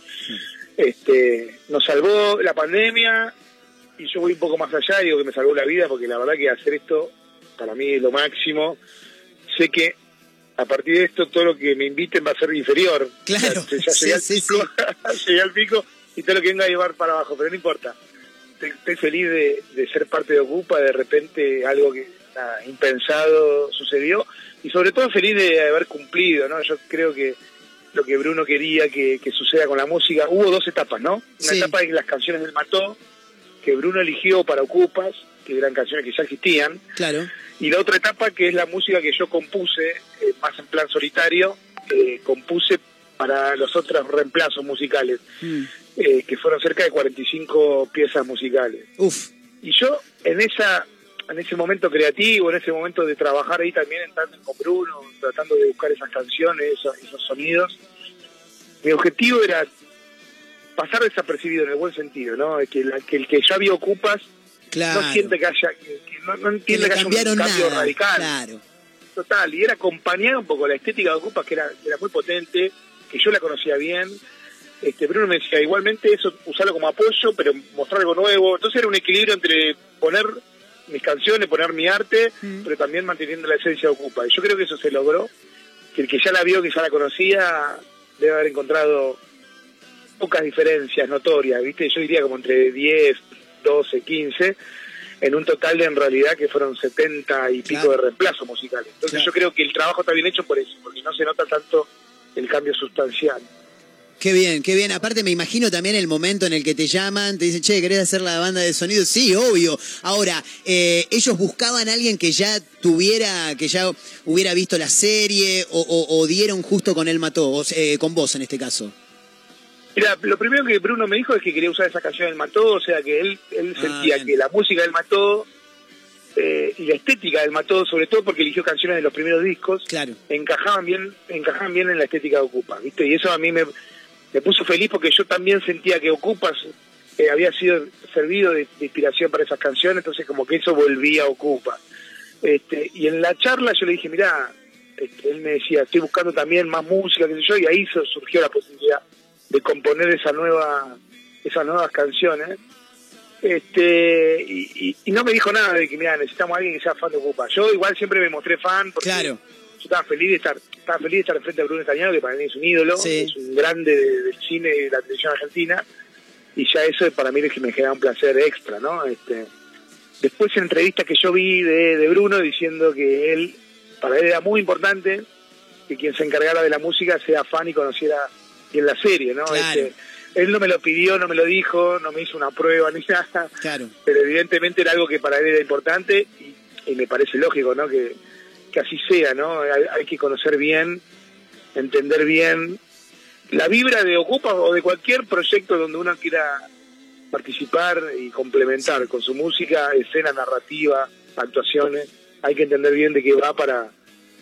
Este, nos salvó la pandemia y yo voy un poco más allá digo que me salvó la vida porque la verdad que hacer esto para mí es lo máximo. Sé que a partir de esto todo lo que me inviten va a ser inferior. Claro, Ya, ya llegué, sí, al sí, pico, llegué al pico y todo lo que venga a llevar para abajo, pero no importa. Estoy, estoy feliz de, de ser parte de Ocupa, de repente algo que nada, impensado sucedió y sobre todo feliz de haber cumplido, ¿no? Yo creo que lo que Bruno quería que, que suceda con la música. Hubo dos etapas, ¿no? Una Sí. etapa de las canciones del Mató, que Bruno eligió para Ocupas, que eran canciones que ya existían, Claro. y la otra etapa que es la música que yo compuse, eh, más en plan solitario, eh, compuse para los otros reemplazos musicales, Mm. eh, que fueron cerca de 45 piezas musicales. Uf. Y yo en esa en ese momento creativo, en ese momento de trabajar ahí también en tándem con Bruno, tratando de buscar esas canciones, esos, esos sonidos, mi objetivo era pasar desapercibido en el buen sentido, ¿no? Que, la- que el que ya vio Ocupas Claro. no siente que haya, que, que no, entiende que haya un cambio nada. radical. Claro. Total, y era acompañar un poco la estética de Ocupas, que era, que era muy potente, que yo la conocía bien. Este, Bruno me decía, igualmente eso, usarlo como apoyo, pero mostrar algo nuevo. Entonces era un equilibrio entre poner mis canciones, poner mi arte, pero también manteniendo la esencia de Ocupa. Y yo creo que eso se logró, que el que ya la vio, que ya la conocía, debe haber encontrado pocas diferencias notorias, ¿viste? Yo diría como entre 10, 12, 15, en un total de en realidad que fueron 70 y pico Claro. de reemplazos musicales. Entonces Claro. yo creo que el trabajo está bien hecho por eso, porque no se nota tanto el cambio sustancial. Qué bien, qué bien. Aparte me imagino también el momento en el que te llaman, te dicen, che, ¿querés hacer la banda de sonido? Sí, obvio. Ahora, eh, ellos buscaban a alguien que ya tuviera, que ya hubiera visto la serie o, o- o dieron justo con él mató, o eh, con vos en este caso. Mira, lo primero que Bruno me dijo es que quería usar esa canción del Mató, o sea que él, él Ah, sentía bien. que la música del Mató eh, y la estética del Mató, sobre todo porque eligió canciones de los primeros discos, Claro. encajaban bien, encajaban bien en la estética de Ocupa, ¿viste? Y eso a mí me, me puso feliz porque yo también sentía que Ocupas eh, había sido servido de, inspiración para esas canciones, entonces como que eso volvía a Ocupa. Este, y en la charla yo le dije, mirá, este, él me decía, estoy buscando también más música, qué sé yo, y ahí su- surgió la posibilidad de componer esa nueva, esas nuevas canciones. Este, y no me dijo nada de que, mira, necesitamos a alguien que sea fan de Ocupa. Yo igual siempre me mostré fan porque Claro. Yo estaba feliz de estar, estaba feliz de estar frente a Bruno Estañano, que para mí es un ídolo, Sí. es un grande de- del cine y de la televisión argentina, y ya eso para mí es que me genera un placer extra, ¿no? Este, después en entrevistas que yo vi de, de Bruno diciendo que él, para él era muy importante que quien se encargara de la música sea fan y conociera bien la serie, ¿no? Claro. Este, él no me lo pidió, no me lo dijo, no me hizo una prueba ni nada, Claro. pero evidentemente era algo que para él era importante y, y me parece lógico, ¿no? Que, que así sea, ¿no? Hay, que conocer bien, entender bien la vibra de Ocupa o de cualquier proyecto donde uno quiera participar y complementar con su música, escena, narrativa, actuaciones. Hay que entender bien de qué va para,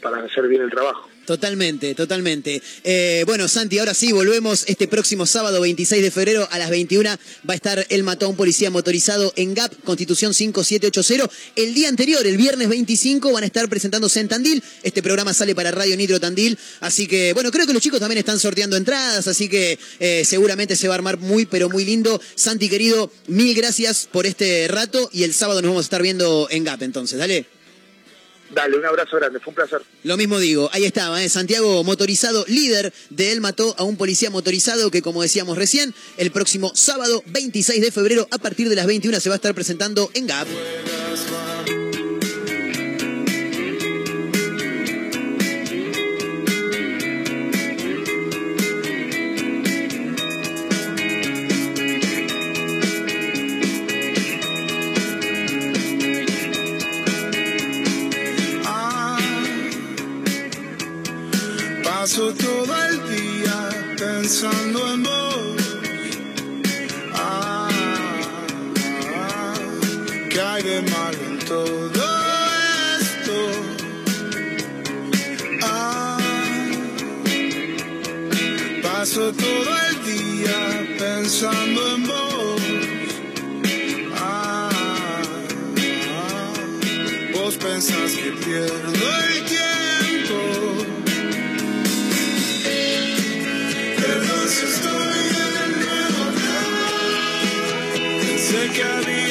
para hacer bien el trabajo. Totalmente, totalmente. Eh, bueno, Santi, ahora sí, volvemos este próximo sábado 26 de febrero a las 21. Va a estar el mató a un policía motorizado en GAP, Constitución 5780. El día anterior, el viernes 25, van a estar presentándose en Tandil. Este programa sale para Radio Nitro Tandil. Así que, bueno, creo que los chicos también están sorteando entradas, así que eh, seguramente se va a armar muy, pero muy lindo. Santi, querido, mil gracias por este rato y el sábado nos vamos a estar viendo en GAP entonces. Dale. Dale, un abrazo grande, fue un placer. Lo mismo digo, ahí estaba, ¿eh? Santiago motorizado, líder de él mató a un policía motorizado que como decíamos recién, el próximo sábado 26 de febrero a partir de las 21 se va a estar presentando en GAP. Paso todo el día pensando en vos. Ah, ¿qué hay de malo en todo esto? Ah, paso todo el día pensando en vos. Ah, ah, vos pensás que pierdo el tiempo. Pensé que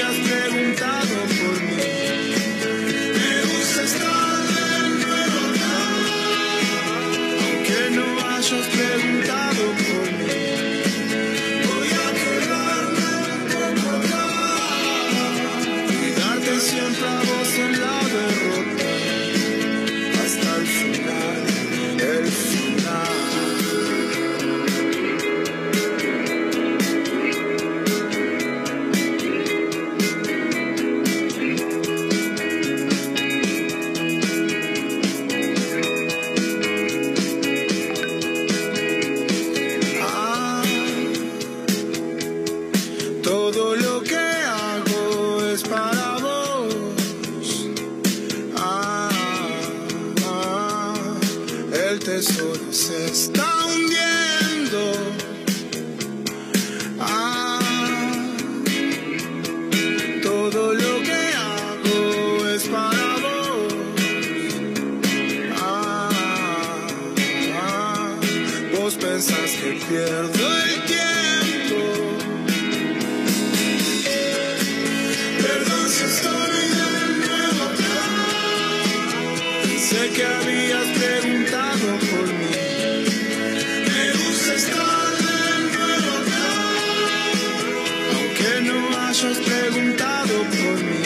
hayas preguntado por mí.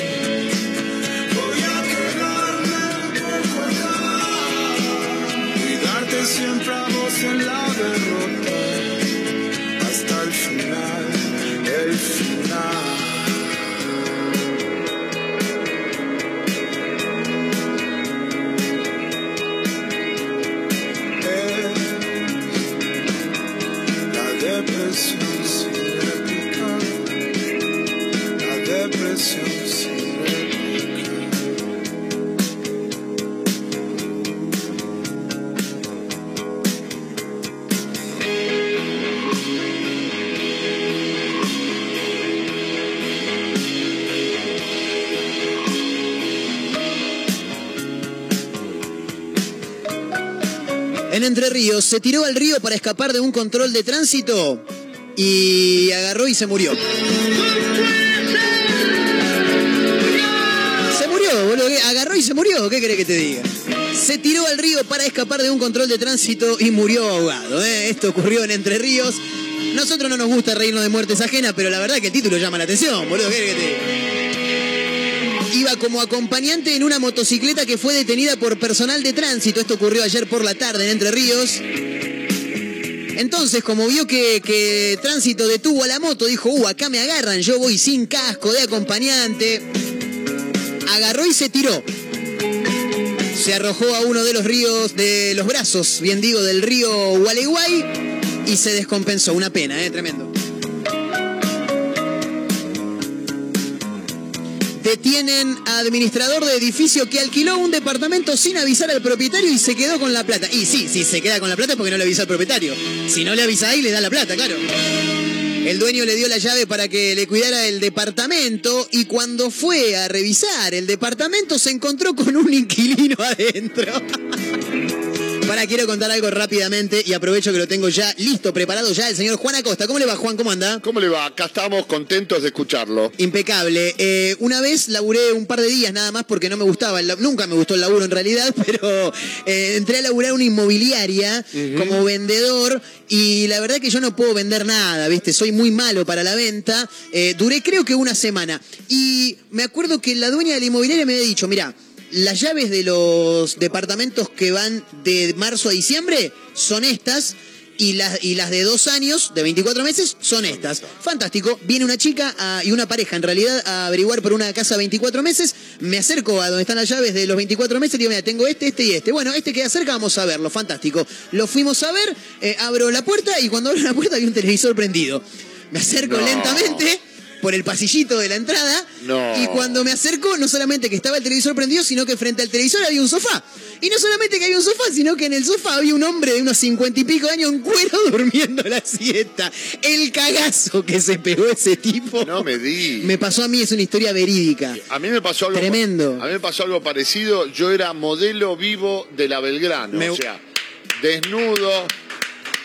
Voy a quedarme un poco acá. Cuidarte siempre a vos en la derrota. Se tiró al río para escapar de un control de tránsito y agarró y se murió. Se murió, boludo. Agarró y se murió. ¿Qué querés que te diga? Se tiró al río para escapar de un control de tránsito y murió ahogado. ¿eh? Esto ocurrió en Entre Ríos. Nosotros no nos gusta reírnos de muertes ajenas, pero la verdad que el título llama la atención, boludo. ¿Qué querés que te diga? Iba como acompañante en una motocicleta que fue detenida por personal de tránsito. Esto ocurrió ayer por la tarde en Entre Ríos. Entonces, como vio que, tránsito detuvo a la moto, dijo, uh, acá me agarran, yo voy sin casco de acompañante. Agarró y se tiró. Se arrojó a uno de los ríos, de los brazos, bien digo, del río Gualeguay y se descompensó. Una pena, ¿eh? Tremendo. Detienen a administrador de edificio que alquiló un departamento sin avisar al propietario y se quedó con la plata. Y sí, sí, se queda con la plata porque no le avisa al propietario. Si no le avisa ahí, le da la plata, claro. El dueño le dio la llave para que le cuidara el departamento y cuando fue a revisar el departamento se encontró con un inquilino adentro. Para, quiero contar algo rápidamente y aprovecho que lo tengo ya listo, preparado ya el señor Juan Acosta. ¿Cómo le va, Juan? ¿Cómo anda? ¿Cómo le va? Acá estamos contentos de escucharlo. Impecable. Eh, una vez laburé un par de días nada más porque no me gustaba, el nunca me gustó el laburo en realidad, pero eh, entré a laburar una inmobiliaria como vendedor y la verdad que yo no puedo vender nada, ¿viste? Soy muy malo para la venta. Eh, duré creo que una semana y me acuerdo que la dueña de la inmobiliaria me había dicho, mira, las llaves de los departamentos que van de marzo a diciembre son estas. Y las, y las de dos años, de 24 meses, son estas. Fantástico. Viene una chica a- y una pareja, en realidad, a averiguar por una casa 24 meses. Me acerco a donde están las llaves de los 24 meses y digo, mira, tengo este, este y este. Bueno, este queda cerca, vamos a verlo. Fantástico. Lo fuimos a ver, eh, abro la puerta y cuando abro la puerta había un televisor prendido. Me acerco No. lentamente por el pasillito de la entrada No. y cuando me acerco, no solamente que estaba el televisor prendido, sino que frente al televisor había un sofá. Y no solamente que había un sofá, sino que en el sofá había un hombre de unos cincuenta y pico de años en cuero durmiendo la siesta. El cagazo que se pegó ese tipo. No me di. Me pasó a mí, es una historia verídica. A mí me pasó algo Tremendo. A mí me pasó algo parecido. Yo era modelo vivo de la Belgrano, Me- o sea, desnudo.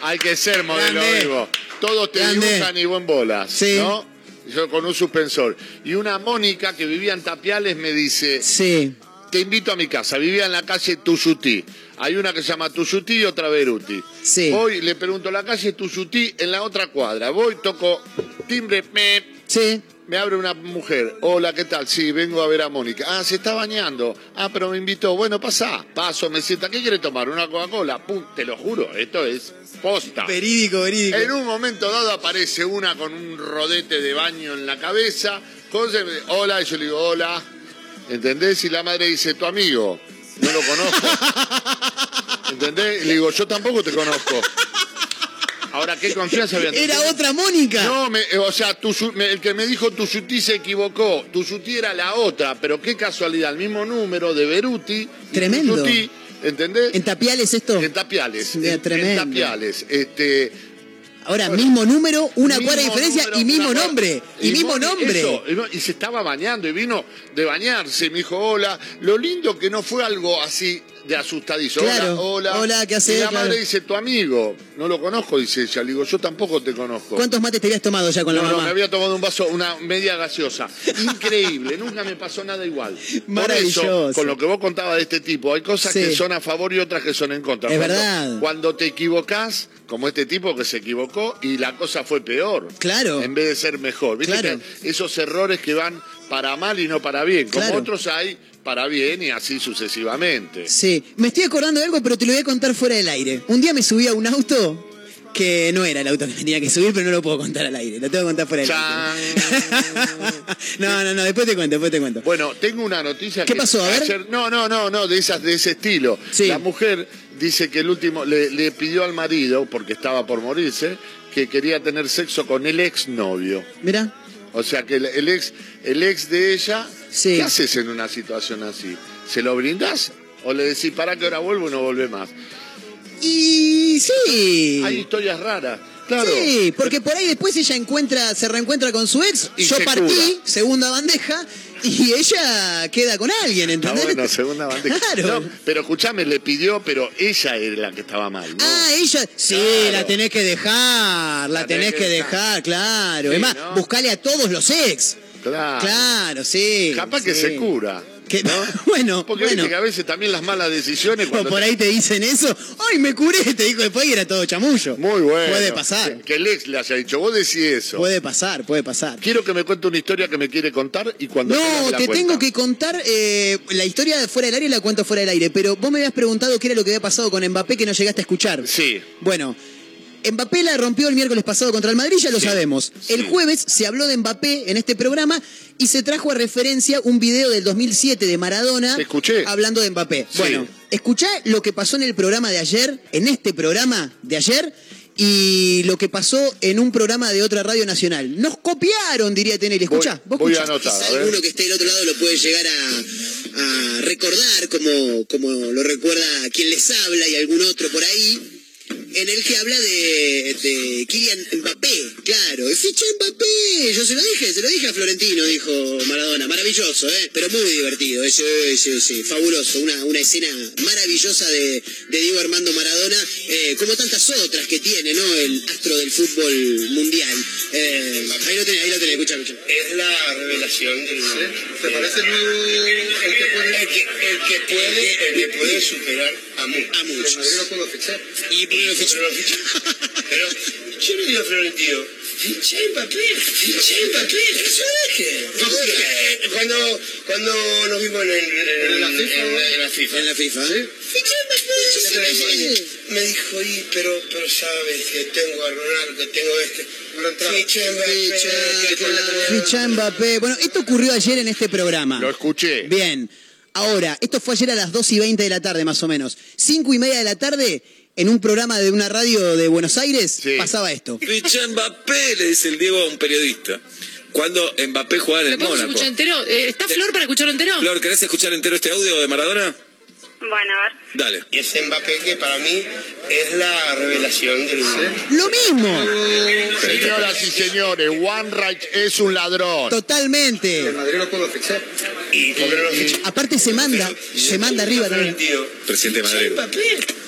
Hay que ser modelo Grande. vivo. Todos te Grande. dibujan y buen bolas, Sí. ¿no? Yo con un suspensor. Y una Mónica que vivía en Tapiales me dice, Sí. te invito a mi casa. Vivía en la calle Tuyutí. Hay una que se llama Tuyutí y otra Beruti. Sí. Voy, le pregunto, la calle Tuyutí en la otra cuadra. Voy, toco timbre, me, Sí. me abre una mujer. Hola, ¿qué tal? Sí, vengo a ver a Mónica. Ah, se está bañando. Ah, pero me invitó. Bueno, pasa. Paso, me sienta. ¿Qué quiere tomar? ¿Una Coca-Cola? Pum, te lo juro, esto es posta. Verídico, verídico. En un momento dado aparece una con un rodete de baño en la cabeza. Entonces, hola, y yo le digo, hola. ¿Entendés? Y la madre dice, tu amigo. No lo conozco. ¿Entendés? Y le digo, yo tampoco te conozco. Ahora, ¿qué confianza había? Era otra Mónica. No, me- eh, o sea, me- el que me dijo Tuyutí se equivocó. Tuyutí era la otra, pero qué casualidad, el mismo número de Beruti. Tremendo. Tuyutí, ¿Entendés? ¿En Tapiales esto? En Tapiales. En, tremendo. en Tapiales. Este, Ahora, mismo número, una cuadra de diferencia número, y mismo nombre. Y, mismo nombre. eso, y se estaba bañando y vino de bañarse. Me dijo, hola. Lo lindo que no fue algo así de asustadizo. Claro. Hola, hola. Hola, ¿qué Y hacés? la Claro. madre dice, tu amigo. No lo conozco, dice ella. Le digo, yo tampoco te conozco. ¿Cuántos mates te habías tomado ya con no, la no, mamá? me había tomado un vaso, una media gaseosa. Increíble, nunca me pasó nada igual. Por eso, Maravilloso. con lo que vos contabas de este tipo, hay cosas Sí. que son a favor y otras que son en contra. Es Cuando- verdad. Cuando te equivocás, como este tipo que se equivocó y la cosa fue peor. Claro. En vez de ser mejor. ¿Viste Claro. que esos errores que van para mal y no para bien. Como Claro. otros hay para bien y así sucesivamente. Sí, me estoy acordando de algo, pero te lo voy a contar fuera del aire. Un día me subí a un auto que no era el auto que tenía que subir, pero no lo puedo contar al aire. Lo tengo que contar fuera del aire. no, no, no, después te cuento, después te cuento. Bueno, tengo una noticia ¿Qué que pasó? A ver. ayer- no, no, no, no, de esas de ese estilo. Sí. La mujer dice que el último le, le pidió al marido porque estaba por morirse que quería tener sexo con el exnovio. Mira. O sea que el, el ex el ex de ella, Sí. ¿qué haces en una situación así? ¿Se lo brindás o le decís para que ahora vuelvo y no vuelve más? Y sí. Hay historias raras. Claro. Sí, porque por ahí después ella encuentra, se reencuentra con su ex, Y yo se partí, cura. segunda bandeja, y ella queda con alguien, Está ¿entendés? bueno, segunda bandeja. Claro. No, pero escuchame, le pidió, pero ella era la que estaba mal, ¿no? Ah, ella, sí, Claro. la tenés que dejar, la, tenés, que dejar, claro. Sí, es más, ¿no? buscale a todos los ex. Claro. Claro, sí. Capaz que se cura. Que- ¿no? bueno, Porque bueno. viste que a veces también las malas decisiones. Cuando por ahí te dicen eso, ¡ay, me curé! Te dijo después era todo chamullo. Muy bueno. Puede pasar. Que, el ex le haya dicho, vos decís eso. Puede pasar, puede pasar. Quiero que me cuente una historia que me quiere contar y cuando No, la te cuenta. tengo que contar eh, la historia de fuera del aire la cuento fuera del aire, pero vos me habías preguntado qué era lo que había pasado con Mbappé que no llegaste a escuchar. Sí. Bueno, Mbappé la rompió el miércoles pasado contra el Madrid, ya lo sabemos. El jueves se habló de Mbappé en este programa y se trajo a referencia un video del 2007 de Maradona Te escuché. hablando de Mbappé. Sí. Bueno, escuchá lo que pasó en el programa de ayer, en este programa de ayer, y lo que pasó en un programa de otra radio nacional. Nos copiaron, diría Tenel. Escuchá, vos voy a escuchá. anotar, a Quizá ver. alguno que esté del otro lado lo puede llegar a, a recordar, como, como lo recuerda quien les habla y algún otro por ahí en el que habla de, de Kylian Mbappé, claro, fichó Mbappé, yo se lo dije, se lo dije a Florentino, dijo Maradona, maravilloso, ¿eh? pero muy divertido, sí, sí, sí, fabuloso, una, una escena maravillosa de, de Diego Armando Maradona, eh, como tantas otras que tiene, ¿no? El astro del fútbol mundial. Eh, ahí lo tenés, ahí lo tenés, escucha, escucha. Es la revelación del ¿Te parece el nuevo el que puede? El que, el que puede, el que puede superar a, mu- a muchos. Madrid fichar. Y por lo fichó. Pero yo le digo a Florentino, fiché Mbappé, fiché Mbappé, eso deje. Cuando, cuando nos vimos en, el- en, ¿En la en FIFA? la, en la FIFA. En la FIFA. Fiché Mbappé. Me dijo, y, pero, pero sabes que tengo a Ronaldo, que tengo este. Fiché Mbappé. Ficha Mbappé. Bueno, esto ocurrió ayer en este programa. Lo escuché. Bien. Ahora, esto fue ayer a las 2 y 20 de la tarde, más o menos. 5 y media de la tarde, en un programa de una radio de Buenos Aires, pasaba esto. Ficha Mbappé, le dice el Diego a un periodista. Cuando Mbappé jugaba en ¿Lo el Mónaco. escuchar entero? Eh, ¿Está Flor para escucharlo entero? Flor, ¿querés escuchar entero este audio de Maradona? Bueno, a ver. Dale. Y ese Mbappé que para mí es la revelación del Lo mismo. Señoras y señores, One Right es un ladrón. Totalmente. El Madrid lo puedo fichar. Y por qué no lo fichó. Aparte se manda, se manda arriba también. Presidente de Madrid. Mbappé.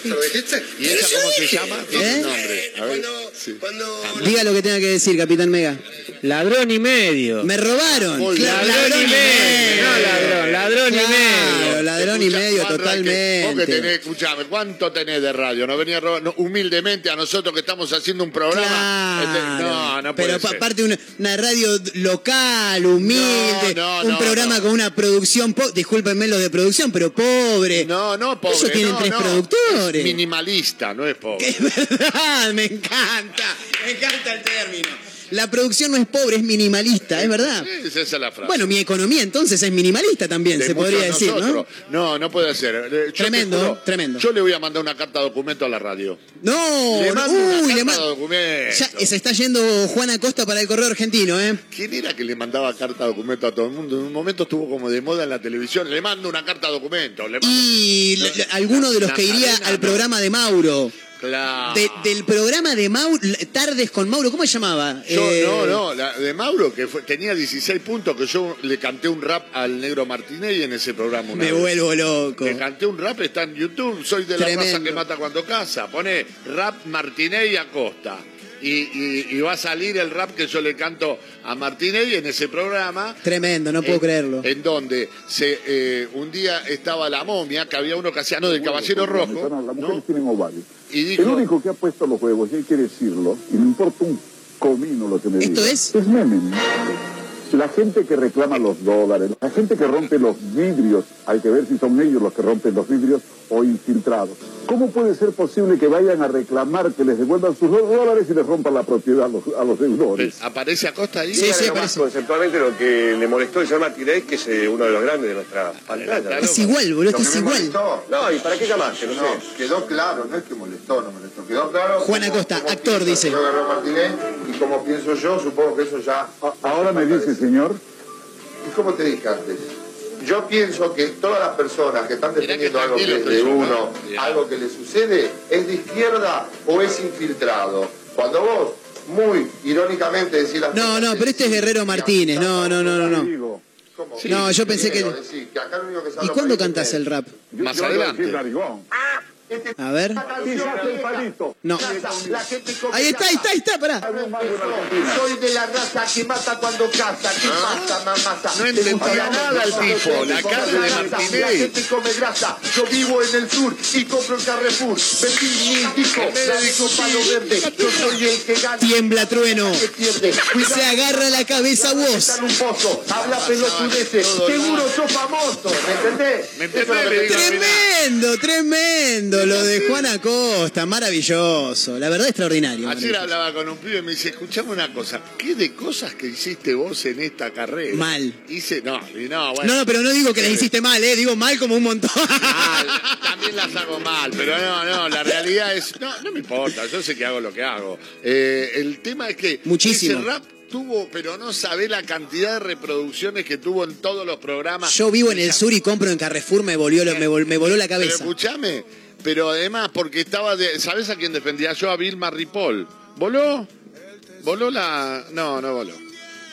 ¿Se lo dijiste? ¿Y esa cómo se llama? ¿Eh? nombre. A ver. Cuando, cuando Diga lo que tenga que decir, Capitán Mega. Ladrón y medio. Me robaron. Claro, Ladrón y medio. No, ladrón, ladrón y medio. ladrón y medio, Juan Raque, Vos que totalmente. tenés, escuchame, ¿cuánto tenés de radio? No venía no, humildemente a nosotros que estamos haciendo un programa. Este, Claro. no, no puede Pero ser. aparte una, una radio local, humilde, No, no, un no, programa no. con una producción, discúlpenme los de producción, pero pobre. No, no, pobre. Ellos tienen no, tres no. productores. Es minimalista, no es pobre. Es verdad, me encanta, me encanta el término. La producción no es pobre, es minimalista, es verdad. Sí, esa es la frase. Bueno, mi economía entonces es minimalista también, De se podría decir, ¿no? nosotros. ¿no? No, puede ser. Eh, yo Tremendo, juro, tremendo. Yo le voy a mandar una carta documento a la radio. No, Le no, mando una uy, carta le documento. Ya se está yendo Juan Acosta para el correo argentino, ¿eh? ¿Quién era que le mandaba carta documento a todo el mundo? En un momento estuvo como de moda en la televisión. Le mando una carta documento. Le mando... Y le- alguno de los que iría al programa de Mauro. Claro. De- del programa de Mauro, Tardes con Mauro, ¿cómo se llamaba? Yo, Eh, no, no, la de Mauro, que fue- tenía 16 puntos, que yo le canté un rap al negro Martínez en ese programa. una Me vez. vuelvo loco. Le canté un rap, está en YouTube, soy de la Tremendo. raza que mata cuando caza. Pone rap Martínez y Acosta. Y, y- y va a salir el rap que yo le canto a Martínez en ese programa. Tremendo, no puedo en- creerlo. En donde se, eh, un día estaba la momia, que había uno que hacía, no, del Caballero Rojo. Las mujeres tienen ovarios. Y dijo, El único que ha puesto los huevos, y hay que decirlo, y no importa un comino lo que me ¿Esto diga, es? Es Menem. La gente que reclama los dólares, la gente que rompe los vidrios, hay que ver si son ellos los que rompen los vidrios o infiltrados. ¿Cómo puede ser posible que vayan a reclamar que les devuelvan sus dólares y les rompan la propiedad a los, a los deudores? ¿aparece Acosta ahí? Sí, Conceptualmente lo que le molestó el señor Martínez, que es eh, uno de los grandes de nuestra pantalla. Es igual, boludo, esto es igual. No, ¿y para qué llamaste? No, sé. Quedó claro, no es que molestó, no molestó. Quedó claro. Juan Acosta, actor, dice. Yo agarré a Martínez y como pienso yo, supongo que eso ya. Ahora me dice, señor. ¿Y cómo te dije antes? Yo pienso que todas las personas que están defendiendo algo que es de uno, ¿no? algo que le sucede, es de izquierda o es infiltrado. Cuando vos, muy irónicamente, decís las No, no, pero este es Guerrero Martínez. No, no, no, no, no. ¿Cómo? No, yo pensé que- Sí, que acá lo único que se ¿Y cuándo cantas el rap? Más Yo- yo adelante. A ver. Quizás el palito. No. La gente come Ahí está, ahí está, ahí está, pará. Soy de la raza que mata cuando caza. ¿Qué pasa, mamasa? No entendía nada el tipo, la cara de Martínez. La gente come grasa. Yo vivo en el sur y compro en Carrefour. Vendí mi disco, la disco palo verde. Yo soy el que gana. Tiembla trueno. Cuidado. Se agarra la cabeza vos. Un pozo, habla pelotudeces. Seguro sos famoso, ¿me entendés? ¿Me entendés? te- Tremendo, Lo de Juan Acosta, maravilloso. La verdad, extraordinario. Ayer hablaba con un pibe y me dice, escuchame una cosa, ¿qué de cosas que hiciste vos en esta carrera? Mal. Hice, no, y no, bueno. No, no, pero no digo que las hiciste mal, ¿eh? Digo mal como un montón. Mal, también las hago mal, pero no, no, la realidad es, no, no me importa, yo sé que hago lo que hago. Eh, el tema es que Muchísimo. ese rap tuvo, pero no sabe la cantidad de reproducciones que tuvo en todos los programas. Yo vivo en el sur y compro en Carrefour, me volvió, me, vol- me voló la Pero cabeza. Pero además porque estaba de, ¿sabes a quién defendía yo? A Vilma Ripoll. ¿Voló? ¿Voló la...? No, no voló.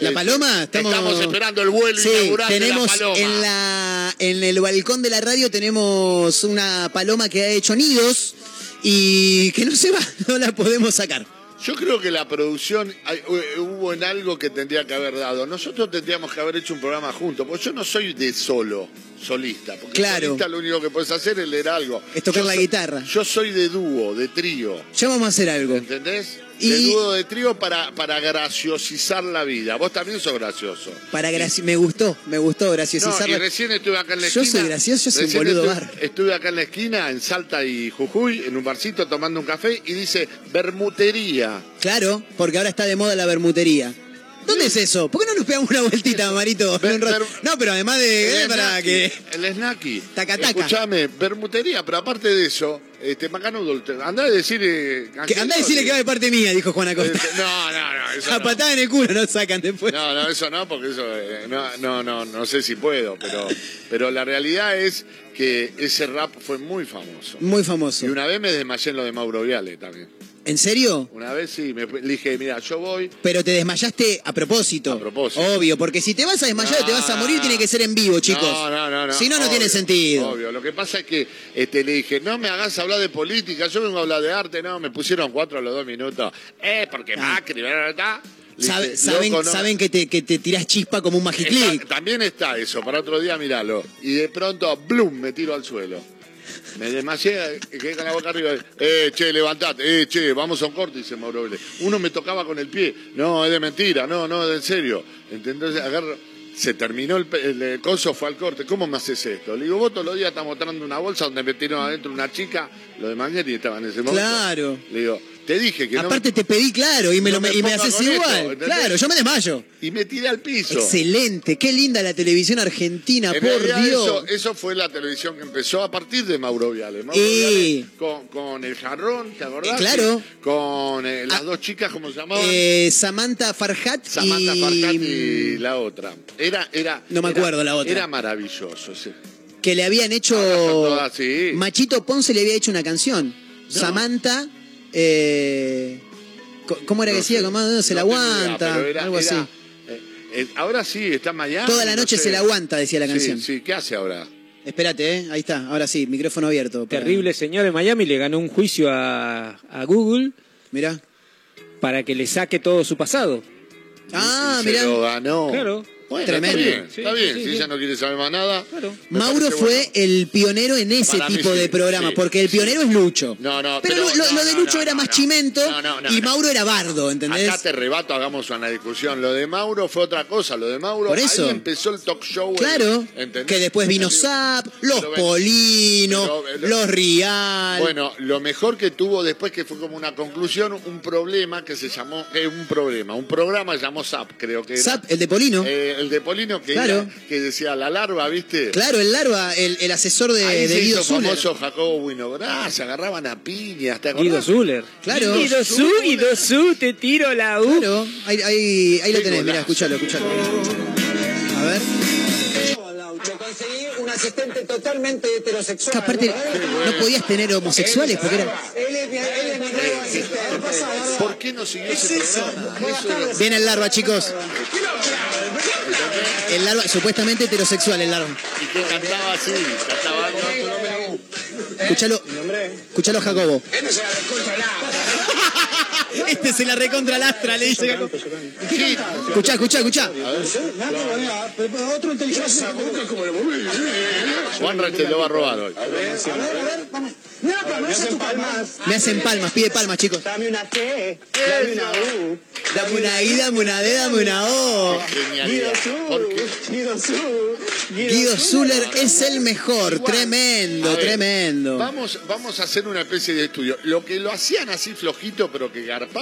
¿La Eh, paloma? Estamos, esperando el vuelo Sí, inaugural tenemos de la paloma. en la en el balcón de la radio tenemos una paloma que ha hecho nidos y que no se va, no la podemos sacar. Yo creo que la producción hay- hu- hubo en algo que tendría que haber dado. Nosotros tendríamos que haber hecho un programa juntos, porque yo no soy de solo, solista. Porque Claro. solista lo único que puedes hacer es leer algo. Es tocar Yo la guitarra. Yo soy de dúo, de trío. Ya vamos a hacer algo. ¿Entendés? Y- De trío para, para graciosizar la vida. Vos también sos gracioso. Para graci- me gustó, me gustó No, graciosizar. y recién estuve acá en la Yo esquina. soy gracioso, yo soy un boludo estuve, bar. Estuve acá en la esquina, en Salta y Jujuy, en un barcito tomando un café y dice bermutería. Claro, porque ahora está de moda la bermutería. ¿Dónde es eso? ¿Por qué no nos pegamos una vueltita, Marito? No, pero además de eh, para snacky, que El snacky. Taca, taca. Escuchame, bermutería, pero aparte de eso, este, Macanudo, andá a decir... eh, que andá a decirle que va de parte mía, dijo Juan Acosta. Este, No, no, no, eso A no. patada en el culo no sacan después. No, no, eso no, porque eso eh, no, no, no, no sé si puedo, pero, pero la realidad es que ese rap fue muy famoso. Muy famoso. Y una vez me desmayé en lo de Mauro Viale también. ¿En serio? Una vez sí, me le dije, mira, yo voy. Pero te desmayaste a propósito. A propósito. Obvio, porque si te vas a desmayar o te vas a morir, tiene que ser en vivo, chicos. No, no, no, no. Si no, no obvio, tiene sentido. Obvio. Lo que pasa es que este, le dije, no me hagas hablar de política, yo vengo a hablar de arte. No, me pusieron cuatro a los dos minutos. Eh, porque Macri, ¿verdad? Le Sabe- dije, saben "Loco, no". saben que, te, que te tirás chispa como un magiclick. Está- también está eso, para otro día miralo. Y de pronto, ¡blum! me tiro al suelo. Me desmayé, quedé con la boca arriba. Eh, che, levantate. Eh, che, vamos a un corte, dice Mauro Vélez. Uno me tocaba con el pie. No, es de mentira. No, no, es en serio. Entonces, agarro... Se terminó el, el, eh, coso, fue al corte. ¿Cómo me haces esto? Le digo, vos todos los días estás mostrando una bolsa donde metieron adentro una chica. Lo de Mangueri estaba en ese momento. Claro. Le digo, Te dije que no Aparte te pedí claro y me, no lo, me y me haces esto, igual. claro, yo me desmayo. y me tiré al piso. Excelente, qué linda la televisión argentina, En por Dios. Eso, eso fue la televisión que empezó a partir de Mauro Viale. Mauro Eh. Viale con, con el jarrón, ¿te acordás? Eh, claro. Con eh, las dos chicas, ¿cómo se llamaban? Samantha Farhat Samantha y... Farhat y la otra. Era, era, No me era- acuerdo la otra. Era maravilloso, sí. que le habían hecho. todas así. Machito Ponce le había hecho una canción. Samantha. Eh, ¿Cómo era que decía? ¿Cómo no, se la idea, aguanta? era- algo era- así. eh, eh, ahora sí, está en Miami. Toda la no noche sé. se la aguanta, decía la Sí, canción. Sí, ¿qué hace ahora? Espérate, ¿eh? ahí está. Ahora sí, micrófono abierto. para- Terrible señor de Miami le ganó un juicio a, a Google. Mirá. Para que le saque todo su pasado. Ah, se mirá. lo ganó. Claro. Bueno, Tremendo. Está bien, Sí, está sí, bien. sí, si sí. ella no quiere saber más nada. Mauro fue bueno. el pionero en ese Para mí tipo sí, de programa, sí, porque el sí. pionero es Lucho. No, no, Pero, pero, lo, de Lucho no, era no, más no. chimento No, no, no, y no. Mauro era bardo, ¿entendés? Acá te rebato, hagamos una discusión. Lo de Mauro fue otra cosa. Lo de Mauro, Por eso. ahí empezó el talk show. Claro, ¿entendés? que después vino Zap, los Polinos, pero- los Rial. Bueno, lo mejor que tuvo después, que fue como una conclusión, un problema que se llamó, eh, un problema, un programa se llamó SAP, creo que era. Zap, el de Polino. Eh, el de Polino, que, Claro. era- que decía la larva, ¿viste? Claro, el Larva, el, el asesor de, Ahí de se Guido hizo Zuller. famoso Jacobo Winograd, se agarraban a piñas, ¿te Guido? Zuller. Claro. Guido Zu, Guido Zu, te tiro la U. Claro, ahí, ahí, ahí lo tenés, mirá, escuchalo, escuchalo. A ver. conseguí un asistente totalmente heterosexual. Que aparte no podías tener homosexuales porque era. Él es mi, él es mi nuevo asistente. ¿Por qué no siguió ese programa? Viene el larva, chicos. El larva, supuestamente heterosexual, el larva. Y que cantaba así, cantaba Escuchalo, escuchalo, Jacobo. Este se la recontra lastra, le dice. Escuchá, escuchá, escuchá. Otro inteligente. Juanra te lo va a robar hoy. Me hacen palmas. Me hacen palmas, pide palmas, chicos. Dame una T, dame una U. Dame una I, dame una D, dame una O. Guido Su. Guido Zuller es el mejor, tremendo, A ver, tremendo. Vamos, vamos a hacer una especie de estudio. Lo que lo hacían así flojito, pero que garpaba,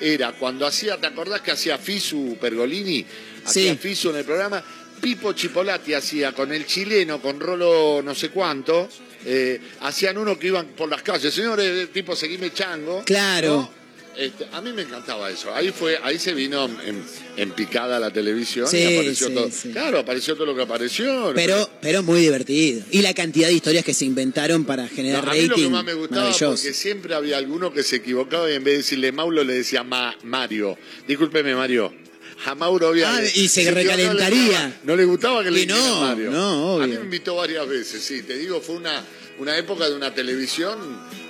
era cuando hacía, ¿te acordás que hacía Fisu Pergolini? Hacía Sí. Fisu en el programa. Pipo Chipolati hacía con el chileno, con Rolo no sé cuánto. eh, hacían uno que iban por las calles, señores, tipo seguime chango. Claro. ¿no? Este, a mí me encantaba eso. Ahí fue, ahí se vino en, en picada la televisión Sí, y apareció sí, todo. sí. Claro, apareció todo lo que apareció. Pero, pero muy divertido. Y la cantidad de historias que se inventaron para No, generar a mí lo que más me gustaba porque siempre había alguno que se equivocaba y en vez de decirle Maulo le decía Ma- Mario. Discúlpeme, Mario. A Mauro. Ah, y se recalentaría. No le, gustaba, no le gustaba que le Y no, Mario. no, A mí obvio. me invitó varias veces, sí. Te digo, fue una, una época de una televisión,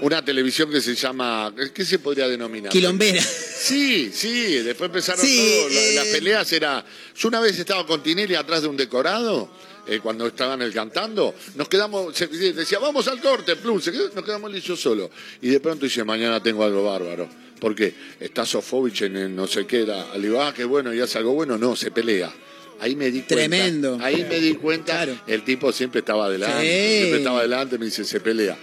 una televisión que se llama, ¿qué se podría denominar? Quilombera. Sí, sí, después empezaron Sí, todo, eh. las peleas era... Yo una vez estaba con Tinelli atrás de un decorado, eh, cuando estaban el cantando, nos quedamos, se- decía, vamos al corte, plum, se quedó- nos quedamos él y yo solo. Y de pronto dice, mañana tengo algo bárbaro. porque Está Sofovich en el no sé qué, era. le digo, ah, qué bueno, y hace algo bueno, no, se pelea. Ahí me di cuenta. Tremendo. Ahí me di cuenta, el tipo siempre estaba adelante, Sí. siempre estaba adelante, me dice, se pelea.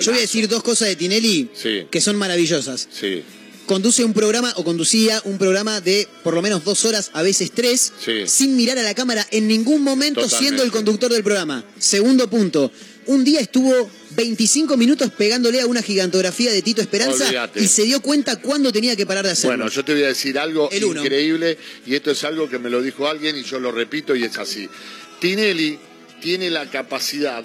Yo voy a decir dos cosas de Tinelli Sí, que son maravillosas. sí, Conduce un programa o conducía un programa de por lo menos dos horas, a veces tres, sí. sin mirar a la cámara en ningún momento Totalmente. siendo el conductor del programa. Segundo punto, un día estuvo 25 minutos pegándole a una gigantografía de Tito Esperanza y se dio cuenta cuándo tenía que parar de hacerlo. Bueno, yo te voy a decir algo El uno. increíble y esto es algo que me lo dijo alguien y yo lo repito y es así. Tinelli tiene la capacidad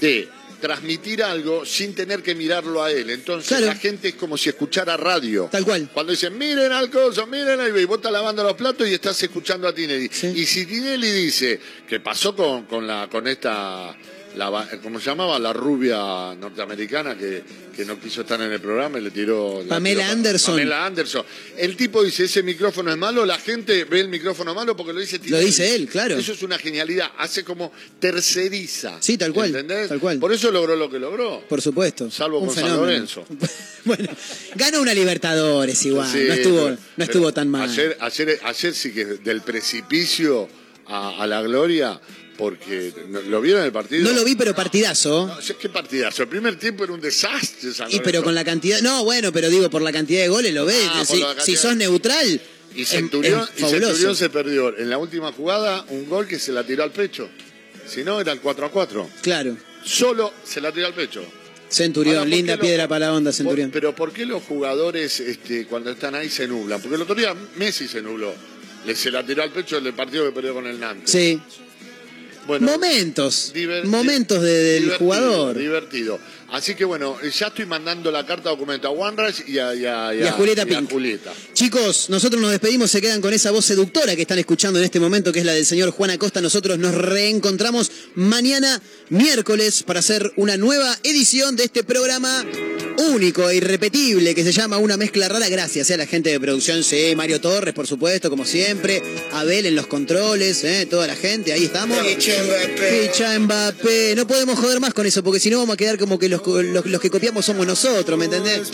de transmitir algo sin tener que mirarlo a él. Entonces Claro. la gente es como si escuchara radio. Tal cual. Cuando dicen, miren al coso, miren ahí, y vos estás lavando los platos y estás escuchando a Tinelli. Y si Tinelli dice, que pasó con, con, la, con esta, la, ¿cómo se llamaba? La rubia norteamericana que, que no quiso estar en el programa y le tiró... la Pamela tiró- Anderson. Pamela Anderson. El tipo dice, ese micrófono es malo, la gente ve el micrófono malo porque lo dice Lo dice él, claro. Eso es una genialidad, hace como terceriza. Sí, tal cual, ¿Entendés? tal cual. Por eso logró lo que logró. Por supuesto. Salvo Un con San. Lorenzo. Bueno, ganó una Libertadores igual, Sí, no estuvo, pero- no estuvo tan mal. Ayer, ayer, ayer sí que del precipicio a, a la gloria porque ¿no- ¿lo vieron el partido? No lo vi, pero partidazo. No, ¿Qué partidazo? El primer tiempo era un desastre. San Y pero con la cantidad. No, bueno, pero digo, por la cantidad de goles lo ves. Ah, si, si sos neutral. Y Centurión, es y Centurión se perdió en la última jugada un gol que se la tiró al pecho. Si no, era el 4 a 4. Claro. Solo se la tiró al pecho. Centurión, Ahora, ¿por linda lo- piedra para la onda, Por- Centurión. pero ¿por qué los jugadores este, cuando están ahí se nublan? Porque el otro día Messi se nubló. Le se la tiró al pecho el partido que perdió con el Nantes. Sí. Bueno, momentos. momentos de- del divertido, jugador. Divertido. Así que bueno, ya estoy mandando la carta documento a OneRice y a, y a- Y a Julieta y Pink. Julieta. Chicos, nosotros nos despedimos, se quedan con esa voz seductora que están escuchando en este momento, que es la del señor Juan Acosta. Nosotros nos reencontramos mañana, miércoles, para hacer una nueva edición de este programa único e irrepetible que se llama Una Mezcla Rara. Gracias eh, a la gente de producción, sí, Mario Torres, por supuesto, como siempre, Abel en los controles, eh, toda la gente, ahí estamos. Ficha Mbappé. Ficha Mbappé. No podemos joder más con eso, porque si no vamos a quedar como que los, los- que copiamos somos nosotros, ¿me entendés?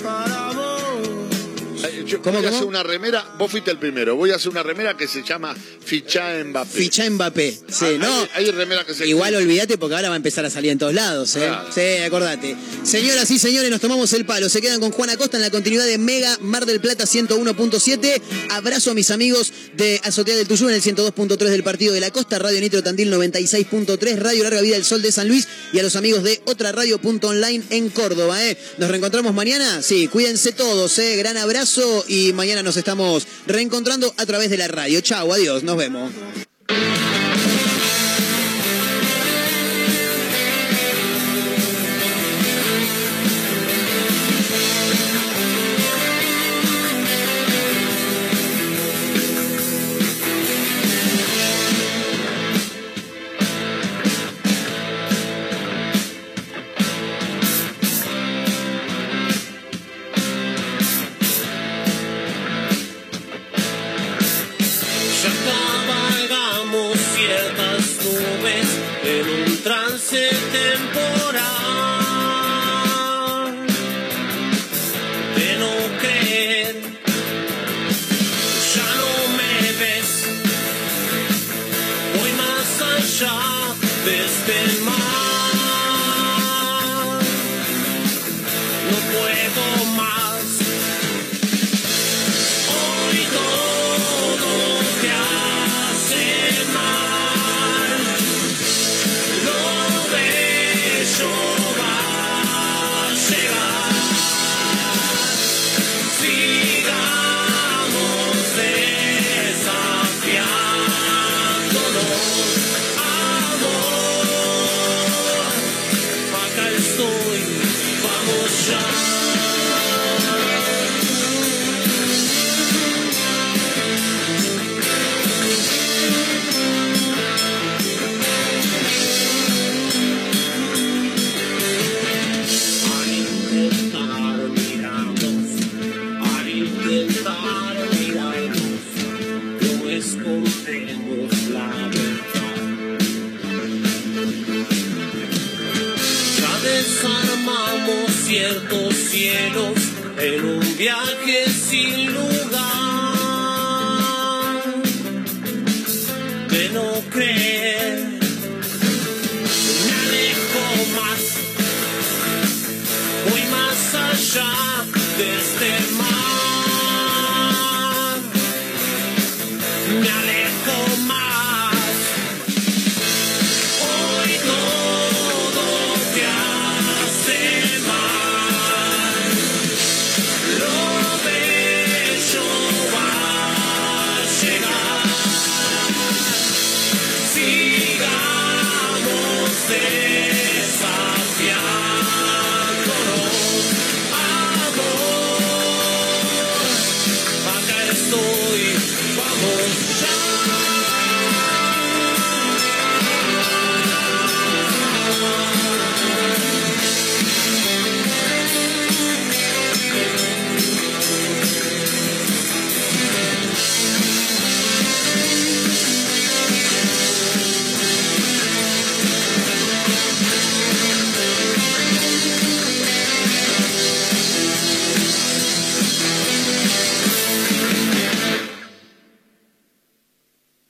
Yo voy a hacer una remera, vos fuiste el primero, voy a hacer una remera que se llama Ficha Mbappé. Ficha Mbappé. Sí, Hay- no. Hay, hay remera que se Igual olvídate porque ahora va a empezar a salir en todos lados, ¿eh? Claro. Sí, acordate. Señoras y señores, nos tomamos el palo. Se quedan con Juan Acosta en la continuidad de Mega Mar del Plata 101.7. Abrazo a mis amigos de Azotea del Tuyú en el 102.3 del Partido de la Costa, Radio Nitro Tandil 96.3, Radio Larga Vida del Sol de San Luis y a los amigos de otra radio.online en Córdoba, ¿eh? Nos reencontramos mañana. Sí, cuídense todos, ¿eh? Gran abrazo y mañana nos estamos reencontrando a través de la radio. Chau, adiós, nos vemos. sit there.